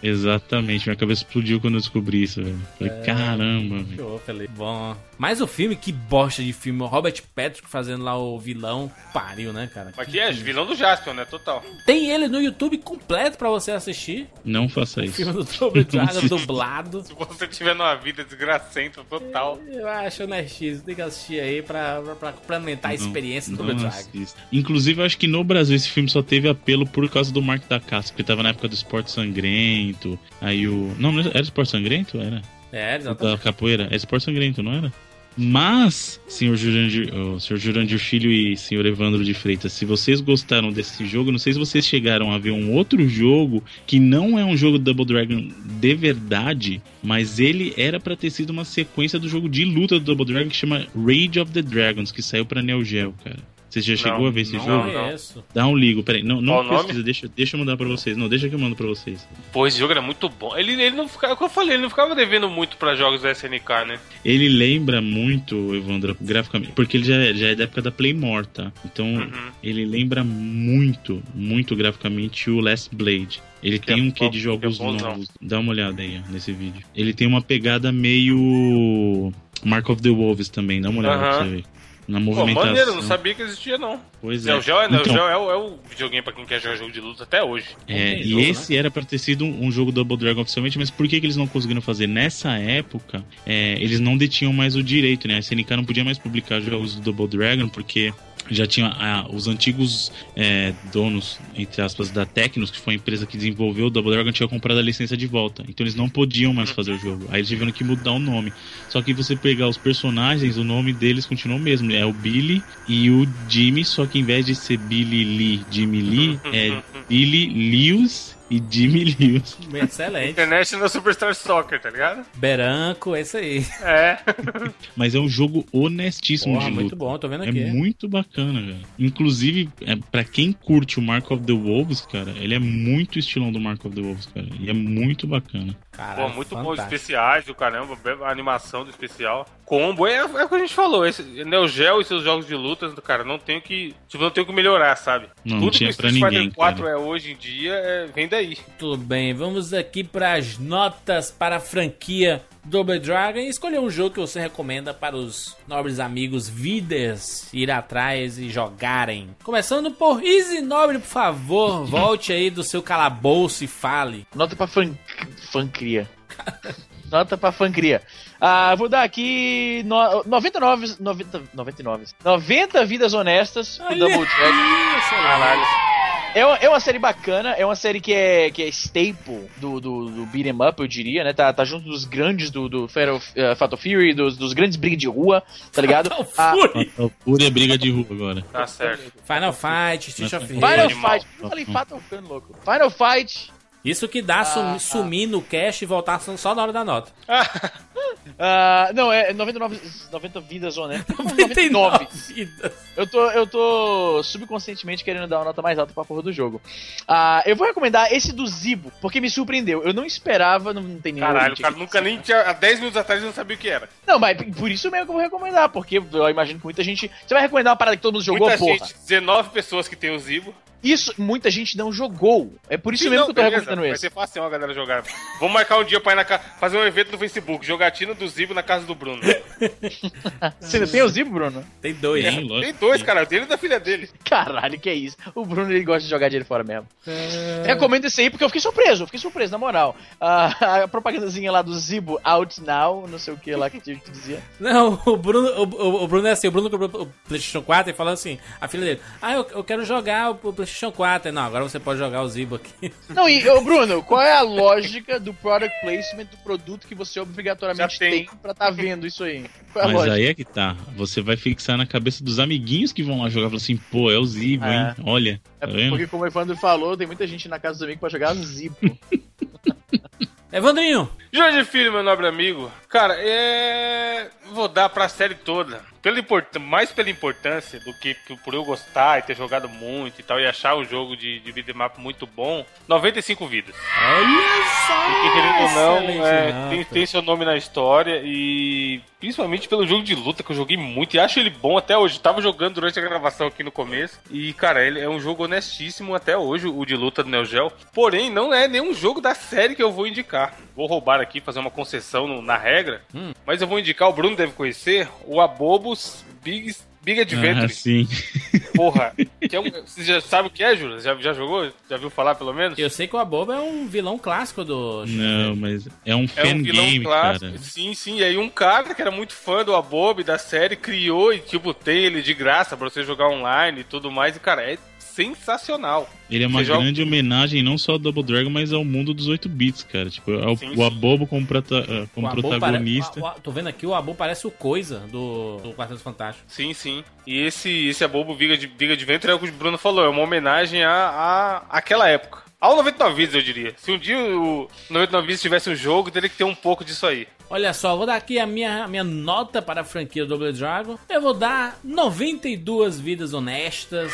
Exatamente, minha cabeça explodiu quando eu descobri isso, velho. Falei, É. caramba, velho. Falei. Bom. Mas o filme, que bosta de filme. O Robert Patrick fazendo lá o vilão. Pariu, né, cara? Mas que é vilão do Jaspion, né? Total. Tem ele no YouTube completo pra você assistir. Não faça O isso. filme do Double Dragon dublado. Se você tiver numa vida desgracenta total. Eu acho honestíssimo. Tem que assistir aí pra, pra, pra complementar a Não, experiência do não Double Dragon. Inclusive, eu acho que no Brasil esse filme só teve apelo por causa do Mark da Casca, porque tava na época do Esporte Sangrento. Aí o. Não, não era Esporte Sangrento? Era? É, Da exatamente. capoeira? É Esporte Sangrento, não era? Mas, senhor Jurandir, oh, senhor Jurandir Filho e senhor Evandro de Freitas, se vocês gostaram desse jogo, não sei se vocês chegaram a ver um outro jogo que não é um jogo Double Dragon de verdade, mas ele era pra ter sido uma sequência do jogo de luta do Double Dragon que chama Rage of the Dragons, que saiu pra Neo Geo, cara. Você já chegou a ver esse não, jogo? Não não. Dá um ligo, peraí. Não, não Qual nome? pesquisa, deixa, deixa eu mandar pra vocês. Não, deixa que eu mando pra vocês. Pô, esse jogo era muito bom. Ele, ele não ficava, como eu falei, ele não ficava devendo muito pra jogos da SNK, né? Ele lembra muito, Evandro, graficamente, porque ele já é, já é da época da Playmore, tá? Então, Uhum. ele lembra muito, muito graficamente o Last Blade. Ele Que tem é um quê de que jogos é novos. Dá uma olhada aí, ó, nesse vídeo. Ele tem uma pegada meio Mark of the Wolves também, dá uma olhada pra Aham. você ver. Na Pô, movimentação. maneiro, não sabia que existia, não. Pois Neo é. Geo, é, Neo Então, Geo é, o- é o videogame pra quem quer jogar jogo de luta até hoje. É, e jogo, esse era pra ter sido um, um jogo Double Dragon oficialmente, mas por que, que eles não conseguiram fazer? Nessa época, é, eles não detinham mais o direito, né? A SNK não podia mais publicar jogos do Double Dragon porque já tinha ah, os antigos é, donos, entre aspas, da Tecnos, que foi a empresa que desenvolveu o Double Dragon, tinha comprado a licença de volta. Então eles não podiam mais fazer o jogo. Aí eles tiveram que mudar o nome. Só que você pegar os personagens, o nome deles continua o mesmo. É o Billy e o Jimmy, só que em vez de ser Billy Lee, Jimmy Lee, é Billy Lewis e Jimmy Lewis. Excelente. International Superstar Soccer, tá ligado? Beranco, esse aí. É. Mas é um jogo honestíssimo Porra, de luta. muito bom, tô vendo É aqui. muito bacana, velho. Inclusive, é, para quem curte o Mark of the Wolves, cara, ele é muito estilão do Mark of the Wolves, cara. E é muito bacana. Caralho, Pô, muito bom fantástico. especiais do caramba, a animação do especial. Combo, é, é o que a gente falou, esse Neo Geo e seus jogos de lutas, cara, não tem o que. Tipo, não tem o que melhorar, sabe? Não, Tudo tinha que o pra Street Fighter ninguém, 4 cara. é hoje em dia é, vem daí. Tudo bem, vamos aqui para as notas para a franquia Double Dragon e escolher um jogo que você recomenda para os nobres amigos vidas ir atrás e jogarem. Começando por Easy Nobre, por favor, volte aí do seu calabouço e fale. Nota pra fan... fancria. Nota pra fancria. Ah, vou dar aqui no... 99, 90, 99. 90 vidas honestas pro Double Dragon. Caralho. É uma, é uma série bacana, é uma série que é, que é staple do, do, do beat'em up, eu diria, né? Tá, tá junto dos grandes do, do Fatal, uh, Fatal Fury, dos, dos grandes brigas de rua, tá ligado? Ah, Fúria. Pura briga de rua agora. Tá certo. Final Fight, Street of Final. Fight, eu falei Fatal ficando louco. Final Fight, Isso que dá sum- sumir no cash e voltar só na hora da nota. ah, não, é 99, 90 vidas honestas. 99 vidas. Eu tô, eu tô subconscientemente querendo dar uma nota mais alta pra porra do jogo. Ah, eu vou recomendar esse do Zibo, porque me surpreendeu. Eu não esperava, não, não tem nenhum. Caralho, o cara nunca nem tinha. Há 10 minutos atrás eu não sabia o que era. Não, mas por isso mesmo que eu vou recomendar, porque eu imagino que muita gente. Você vai recomendar uma parada que todo mundo jogou, Muita porra. gente, 19 pessoas que tem o Zibo. Isso, muita gente não jogou. É por isso Sim, mesmo não, que eu tô beleza, recomendando Vai esse. ser fácil a galera jogar. Vamos marcar um dia pra ir na ca... fazer um evento no Facebook. Jogatina do Zibo na casa do Bruno. Você tem o Zibo, Bruno? Tem dois. Tem, lógico. Tem dois, cara. Dele e da filha dele. Caralho, que é isso. O Bruno ele gosta de jogar dinheiro fora mesmo. Recomendo esse aí porque eu fiquei surpreso, eu fiquei surpreso, na moral. Ah, a propagandazinha lá do Zibo Out Now, não sei o que lá que, que dizia. Não, o Bruno, o, o- Bruno é assim, o Bruno comprou o PlayStation 4 e falou assim, a filha dele, ah, eu, eu quero jogar o, o PlayStation 4. Não, agora você pode jogar o Zibo aqui. Não, e ô Bruno, qual é a lógica do product placement do produto que você obrigatoriamente Já tem. tem. pra tá vendo isso aí? Qual é a Mas lógica? aí é que tá. Você vai fixar na cabeça dos amiguinhos que vão lá jogar. Falar assim, pô, é o Zibo, É. hein? Olha. É Tá porque, como o Evandro falou, tem muita gente na casa do amigo pra jogar Zibo. Evandrinho, Jorge Filho, meu nobre amigo. Cara, é. vou dar pra série toda. Pela import... Mais pela importância do que por eu gostar e ter jogado muito e tal, e achar o jogo de, de beatmap muito bom, 95 vidas. Olha só! Porque querendo ou não, é, nota. tem, tem seu nome na história e principalmente pelo jogo de luta que eu joguei muito e acho ele bom até hoje. Tava jogando durante a gravação aqui no começo e cara, ele é um jogo honestíssimo até hoje, o de luta do Neo Geo. Porém, não é nenhum jogo da série que eu vou indicar. Vou roubar aqui, fazer uma concessão no- na regra, Hum. mas eu vou indicar, o Bruno deve conhecer, o Abobos Big, Big Adventure. Ah, sim. Porra, que é um- você já sabe o que é, Júlio? Já, já jogou? Já viu falar pelo menos? Eu sei que o Abobo é um vilão clássico do. Não, mas é um É um vilão fangame, clássico. cara. Sim, sim. E aí um cara que era muito fã do Abob, da série, criou e, tipo, tem ele de graça pra você jogar online e tudo mais. E, cara, é sensacional. Ele é uma Você joga- grande homenagem não só ao Double Dragon, mas ao mundo dos 8 bits, cara. Tipo, é o, Sim, o sim. Abobo como, prota- ah, como O protagonista. pare- o- o- tô vendo aqui, o Abo parece o Coisa do, do Quarteto Fantástico. Sim, sim. E esse, esse Abobo Big, Ad- Big Adventure é o que o Bruno falou, é uma homenagem a, a aquela época. Ao 99 Vidas, eu diria. Se um dia o 99 Vidas tivesse um jogo, teria que ter um pouco disso aí. Olha só, vou dar aqui a minha, a minha nota para a franquia Double Dragon. Eu vou dar 92 vidas honestas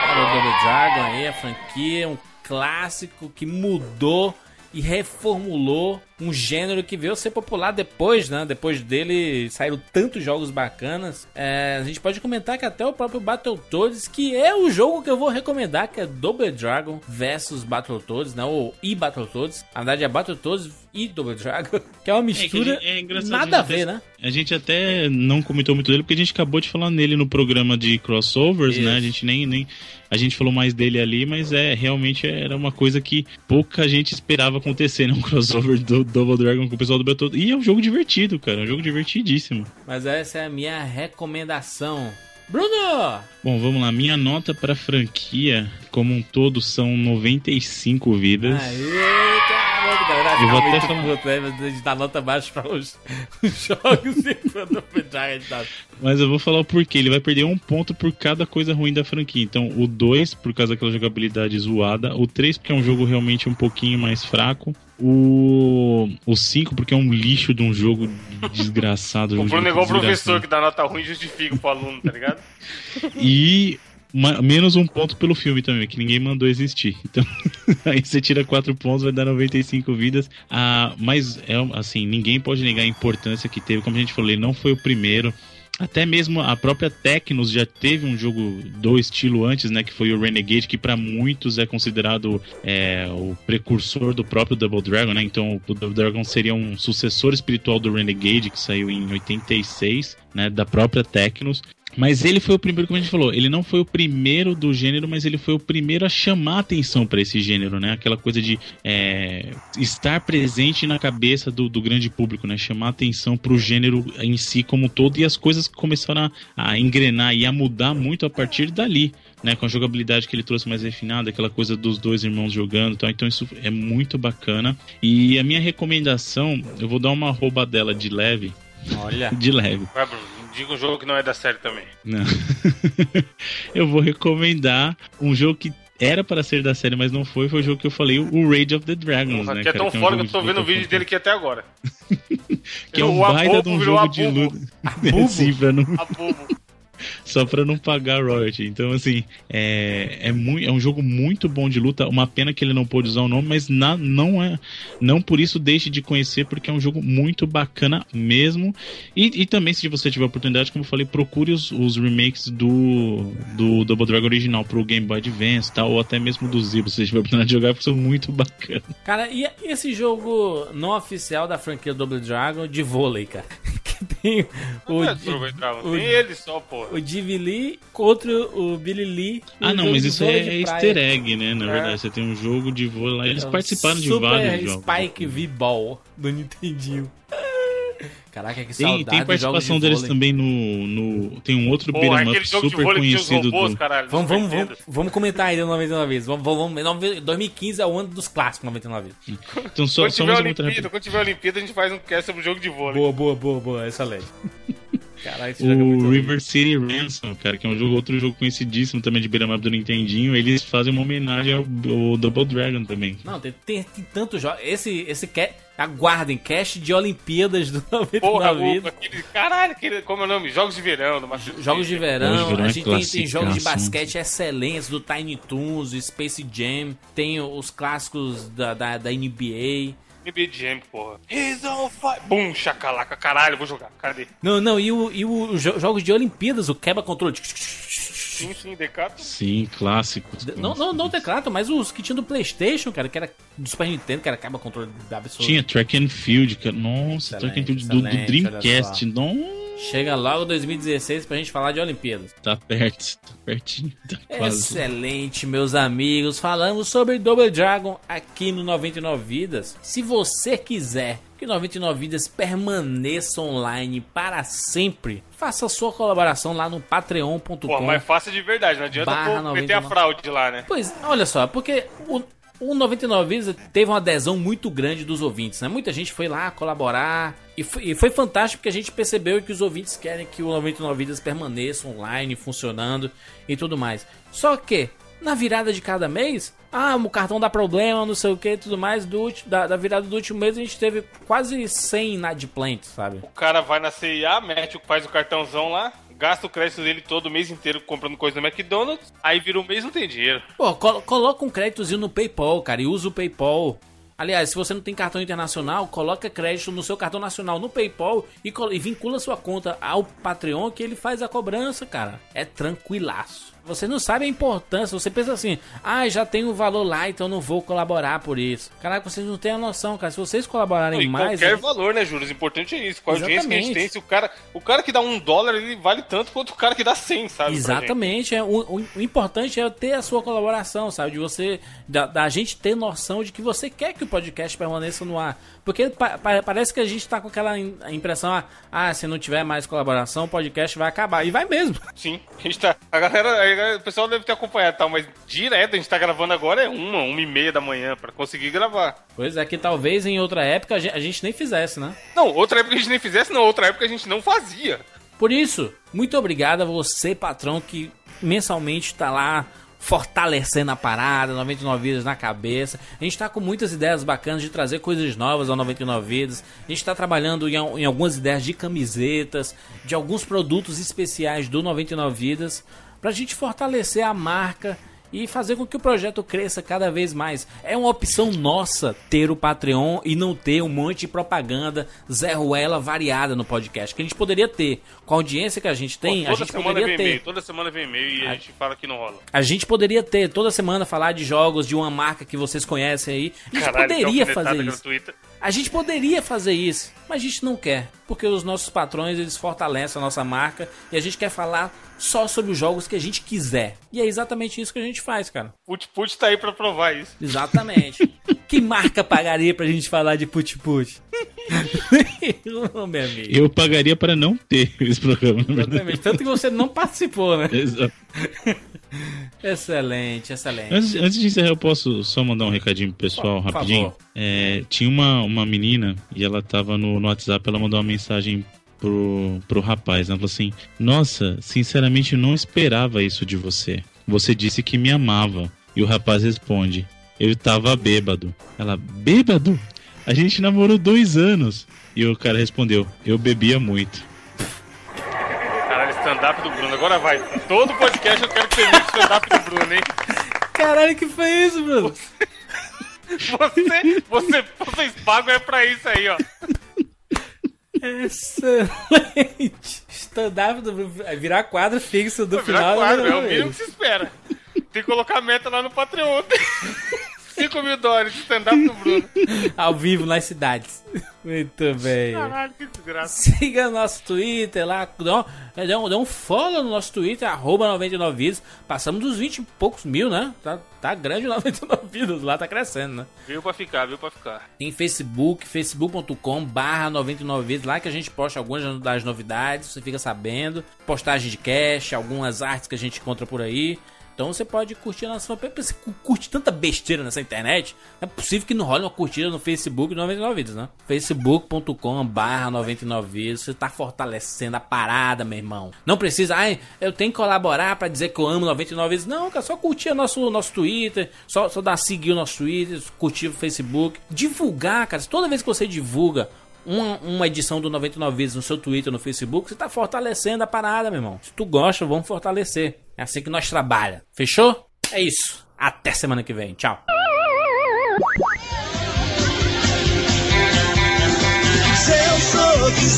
Double Dragon aí, a franquia, um clássico que mudou e reformulou um gênero que veio ser popular depois, né? Depois dele saíram tantos jogos bacanas. É, a gente pode comentar que até o próprio Battletoads, que é o jogo que eu vou recomendar, que é Double Dragon versus Battletoads, né? Ou e Battletoads. Na verdade é Battletoads e Double Dragon, que é uma É, mistura a gente- é nada a gente ver, até- né? A gente até não comentou muito dele porque a gente acabou de falar nele no programa de crossovers, Isso. né? A gente nem, nem. A gente falou mais dele ali, mas é realmente era uma coisa que pouca gente esperava acontecer, né? Um crossover do Double Dragon com o pessoal do Battletoads. E é um jogo divertido, cara. É um jogo divertidíssimo. Mas essa é a minha recomendação. Bruno! Bom, vamos lá. Minha nota pra franquia, como um todo, são 95 vidas. Aê, caramba, galera. Eu vou até falar- né? A gente dá nota baixa para os, os jogos enquanto o dá. Mas eu vou falar o porquê. Ele vai perder um ponto por cada coisa ruim da franquia. Então, o 2, por causa daquela jogabilidade zoada. O 3, porque é um jogo realmente um pouquinho mais fraco. O 5, porque é um lixo de um jogo desgraçado. O Bruno é igual o professor que dá nota ruim e justifica pro aluno, tá ligado? E menos um ponto pelo filme também, que ninguém mandou existir. Então, aí você tira quatro pontos, vai dar 95 vidas. Ah, mas, é assim, ninguém pode negar a importância que teve. Como a gente falou, ele não foi o primeiro. Até mesmo a própria Tecnos já teve um jogo do estilo antes, né? Que foi o Renegade, que para muitos é considerado é, o precursor do próprio Double Dragon, né? Então o Double Dragon seria um sucessor espiritual do Renegade, que saiu em 86, né? Da própria Tecnos. Mas ele foi o primeiro, como a gente falou, ele não foi o primeiro do gênero, mas ele foi o primeiro a chamar atenção para esse gênero, né? Aquela coisa de é, estar presente na cabeça do, do grande público, né? Chamar atenção para o gênero em si como um todo e as coisas começaram a, a engrenar e a mudar muito a partir dali. Né, com a jogabilidade que ele trouxe mais refinada, aquela coisa dos dois irmãos jogando, e tal, então isso é muito bacana. E a minha recomendação, eu vou dar uma roubadela de leve, Olha. de leve. Vai, Bruno, diga um jogo que não é da série também. Não. eu vou recomendar um jogo que era para ser da série, mas não foi. Foi o jogo que eu falei, o Rage of the Dragons, Porra, né? que é cara, tão um fora que jogo eu tô vendo o vídeo dele aqui até agora. Que é um O baita de um jogo de luta. Sim, pra não, Abobo. só pra não pagar royalty. Então, assim, é, é, muito, é um jogo muito bom de luta. Uma pena que ele não pôde usar o nome, mas na, não é. Não por isso deixe de conhecer, porque é um jogo muito bacana mesmo. E, e também, se você tiver oportunidade, como eu falei, procure os, os remakes do, do Double Dragon original pro Game Boy Advance tal, ou até mesmo do Zebra, se você tiver oportunidade de jogar, porque são muito bacanas. Cara, e esse jogo não oficial da franquia Double Dragon de vôlei, cara? Que tem o, Não é Double Dragon, o- tem ele só, porra. O Divi Lee contra o Billy Lee. Ah, um não, mas isso é praia. easter egg, né? Na É. verdade, você tem um jogo de vôlei lá. Eles É um participaram de vários jogos. Spike V-Ball do Nintendinho. Caraca, que Tem, saudade tem jogos participação de deles também no, no. Tem um outro Porra, beat'em super conhecido robôs, do. caralho. Vamos, vamos, vamos, vamos comentar aí do 99 vezes. Vamos, vamos, vamos, 2015 é o ano dos clássicos 99 vezes. Então, só, Quando só tiver Olimpíada, quando tiver Olimpíada, a gente faz um cast sobre jogo de vôlei. Boa, boa, boa, boa, excelente. Caralho, esse jogo é O muito River City Ransom, cara, que é um jogo, outro jogo conhecidíssimo também de beat'em up do Nintendinho, eles fazem uma homenagem ao, ao Double Dragon também. Não, tem, tem, tem tantos jogos. Esse, esse ca... aguardem, cast de Olimpíadas do 99 Porra, o, Vidas. aquele, caralho, aquele, como é o nome? Jogos de verão. Jogos de verão, Jogos de verão a é gente tem, tem jogos de basquete excelentes do Tiny Toons, do Space Jam, tem os clássicos da, da, da NBA. Jam, porra. He's on fire. Bum, chacalaca, caralho, vou jogar. Cadê? Não, não, e, o, e o- os jo- jogos de Olimpíadas, o quebra-controle. Sim, sim, Decato. Sim, clássicos. Não, não, não o teclado, mas os que tinham do PlayStation, cara, que era do Super Nintendo, que era quebra-controle absoluto. Tinha Track and Field, cara. Nossa, Excelente, Track and Field do, do Dreamcast. Não, Chega logo 2016 pra gente falar de Olimpíadas. tá perto, tá pertinho, tá quase. Excelente, meus amigos. Falamos sobre Double Dragon aqui no 99 Vidas. Se você quiser que 99 Vidas permaneça online para sempre, faça sua colaboração lá no patreon.com. Pô, mas faça de verdade, não adianta pô, meter a 99. fraude lá, né? Pois, olha só, porque o, o 99 Vidas teve uma adesão muito grande dos ouvintes, né? Muita gente foi lá colaborar e foi, e foi fantástico porque a gente percebeu que os ouvintes querem que o 99 Vidas permaneça online, funcionando e tudo mais. Só que, na virada de cada mês, ah, o cartão dá problema, não sei o que tudo mais, do, da, da virada do último mês a gente teve quase 100 inadimplentes, sabe? O cara vai na CIA, mete, faz o cartãozão lá, gasta o crédito dele todo mês inteiro comprando coisa no McDonald's, aí vira um mês não tem dinheiro. Pô, colo- coloca um créditozinho no PayPal, cara, e usa o PayPal. Aliás, se você não tem cartão internacional, coloca crédito no seu cartão nacional no PayPal e, col- e vincula sua conta ao Patreon que ele faz a cobrança, cara. É tranquilaço. Você não sabe a importância, você pensa assim, ah, já tem o valor lá, então não vou colaborar por isso. Caraca, vocês não têm a noção, cara. Se vocês colaborarem e mais. qualquer a- valor, né, Júlio? O importante é isso. Com a audiência que a gente Exatamente. tem, se o cara, o cara que dá um dólar, ele vale tanto quanto o cara que dá 100, sabe? gente. Exatamente. É, o, o- o importante é ter a sua colaboração, sabe? De você. Da, da gente ter noção de que você quer que o podcast permaneça no ar. Porque pa- pa- parece que a gente tá com aquela im- impressão, ah, ah, se não tiver mais colaboração, o podcast vai acabar. E vai mesmo. Sim, a gente tá. A galera- o pessoal deve ter acompanhado tal, mas direto a gente tá gravando agora é uma, uma e meia da manhã pra conseguir gravar. Pois é que talvez em outra época a gen- a gente nem fizesse, né? Não, outra época a gente nem fizesse, não, outra época a gente não fazia. Por isso, muito obrigado a você, patrão, que mensalmente tá lá fortalecendo a parada, 99 vidas na cabeça. A gente tá com muitas ideias bacanas de trazer coisas novas ao 99 vidas. A gente tá trabalhando em, em algumas ideias de camisetas, de alguns produtos especiais do 99 vidas, pra gente fortalecer a marca e fazer com que o projeto cresça cada vez mais. É uma opção nossa ter o Patreon e não ter um monte de propaganda Zé Ruela variada no podcast, que a gente poderia ter. Com a audiência que a gente tem, Pô, a gente poderia vem e-mail, ter. toda semana vem e-mail e a gente fala que não rola. A gente poderia ter toda semana falar de jogos de uma marca que vocês conhecem aí. A gente Caralho, poderia fazer isso. gratuita. A gente poderia fazer isso, mas a gente não quer, porque os nossos patrões eles fortalecem a nossa marca e a gente quer falar só sobre os jogos que a gente quiser. E é exatamente isso que a gente faz, cara. Put Put tá aí pra provar isso. Exatamente. que marca pagaria pra gente falar de Put Put? Ô, meu amigo. Eu pagaria para não ter esse programa, verdade. Exatamente. Tanto que você não participou, né? Exato. Excelente, excelente. Antes, antes de encerrar, eu posso só mandar um recadinho pro pessoal Por rapidinho? É, tinha uma, uma menina e ela tava no, no WhatsApp, ela mandou uma mensagem pro, pro rapaz. Ela falou assim: Nossa, sinceramente eu não esperava isso de você. Você disse que me amava. E o rapaz responde: Eu tava bêbado. Ela, bêbado? A gente namorou dois anos. E o cara respondeu: Eu bebia muito. Caralho, stand-up do Bruno. Agora vai. Todo podcast eu quero que você veja o stand-up do Bruno, hein? Caralho, que foi isso, Bruno? Você, você, vocês pagam é pra isso aí, ó. Excelente. Stand-up do Bruno. Vai Virar quadro fixo do virar final. quadro, né, é o mínimo que se espera. Tem que colocar a meta lá no Patreon. 5 mil dólares de stand-up do Bruno. Ao vivo nas cidades. Muito bem. Caralho, que desgraça. Siga nosso Twitter lá, dá um, dá um, follow no nosso Twitter, arroba 99 vidas. Passamos dos 20 e poucos mil, né? Tá, tá grande o 99 vidas lá, tá crescendo, né? Veio pra ficar, veio pra ficar. Tem Facebook, facebook.com barra 99 vidas, lá que a gente posta algumas das novidades, você fica sabendo. Postagem de cash, algumas artes que a gente encontra por aí. Então você pode curtir na sua. Você curte tanta besteira nessa internet. É possível que não role uma curtida no Facebook do 99 Vidas, né? facebook.com/barra 99 Vidas. Você tá fortalecendo a parada, meu irmão. Não precisa, ai, eu tenho que colaborar para dizer que eu amo 99 Vidas. Não, cara, só curtir nosso, nosso Twitter, só, só dar seguir o nosso Twitter, curtir o Facebook. Divulgar, cara. Toda vez que você divulga uma, uma edição do 99 Vidas no seu Twitter, no Facebook, você tá fortalecendo a parada, meu irmão. Se tu gosta, vamos fortalecer. É assim que nós trabalha. Fechou? É isso. Até semana que vem. Tchau.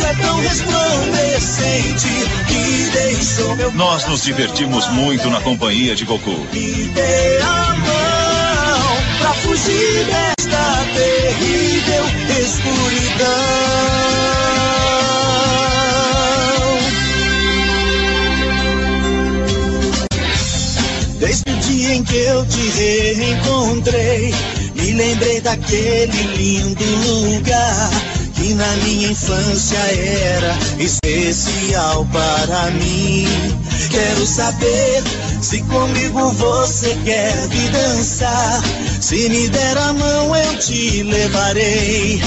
É tão resplandecente que deixou meu Nós nos divertimos muito na companhia de Goku. Me dê a mão pra fugir desta terrível escuridão. Desde o dia em que eu te reencontrei, me lembrei daquele lindo lugar que na minha infância era especial para mim. Quero saber se comigo você quer vir dançar. Se me der a mão, eu te levarei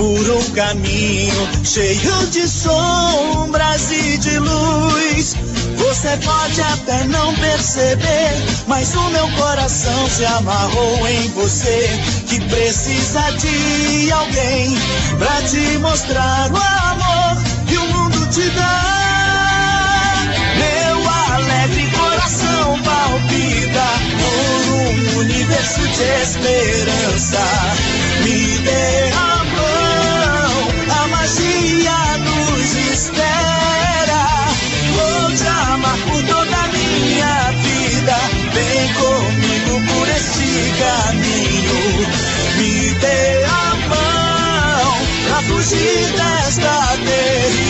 por um caminho cheio de sombras e de luz. Você pode até não perceber, mas o meu coração se amarrou em você. Que precisa de alguém pra te mostrar o amor que o mundo te dá. Meu alegre coração palpita por um universo de esperança. Me dê a mão, a magia nos espera. Vou te amar por toda a minha vida. Vem comigo por este caminho. Me dê a mão pra fugir desta terrível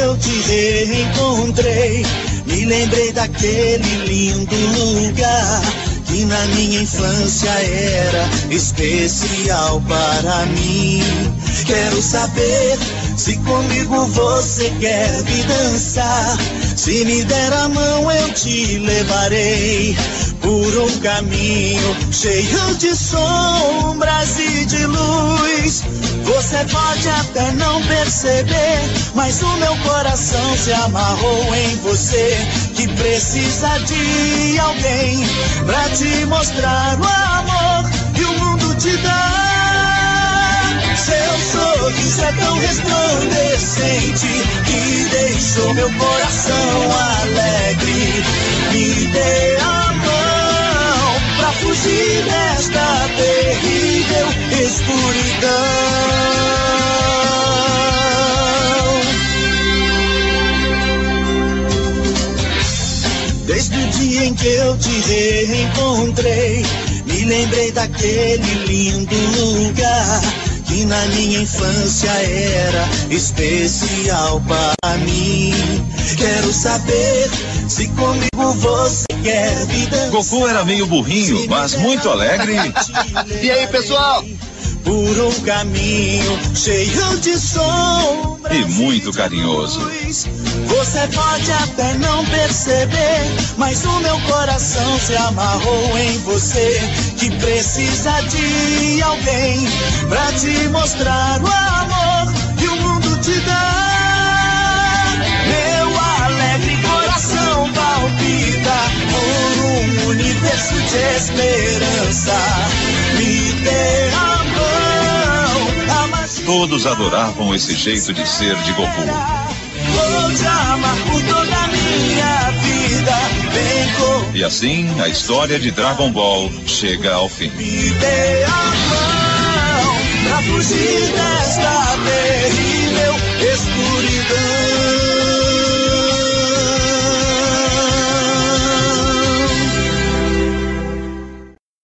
eu te reencontrei, me lembrei daquele lindo lugar que na minha infância era especial para mim. Quero saber se comigo você quer vir dançar. Se me der a mão, eu te levarei por um caminho cheio de sombras e de luz. Você pode até não perceber, mas o meu coração se amarrou em você. Que precisa de alguém pra te mostrar o amor que o mundo te dá. Seu sorriso é tão resplandecente que deixou meu coração alegre. Me dê a mão fugir desta terrível escuridão. Desde o dia em que eu te reencontrei, me lembrei daquele lindo lugar que na minha infância era especial para mim. Quero saber se comigo você quer dançar. Goku era meio burrinho, mas muito alegre. E aí, pessoal? Por um caminho cheio de sombras E muito carinhoso. Você pode até não perceber, mas o meu coração se amarrou em você. Que precisa de alguém pra te mostrar o amor universo de esperança. Me dê a mão, Todos adoravam esse jeito de ser de Goku. E assim, a história de Dragon Ball chega ao fim. me dê a mão pra fugir desta terrível escuridão.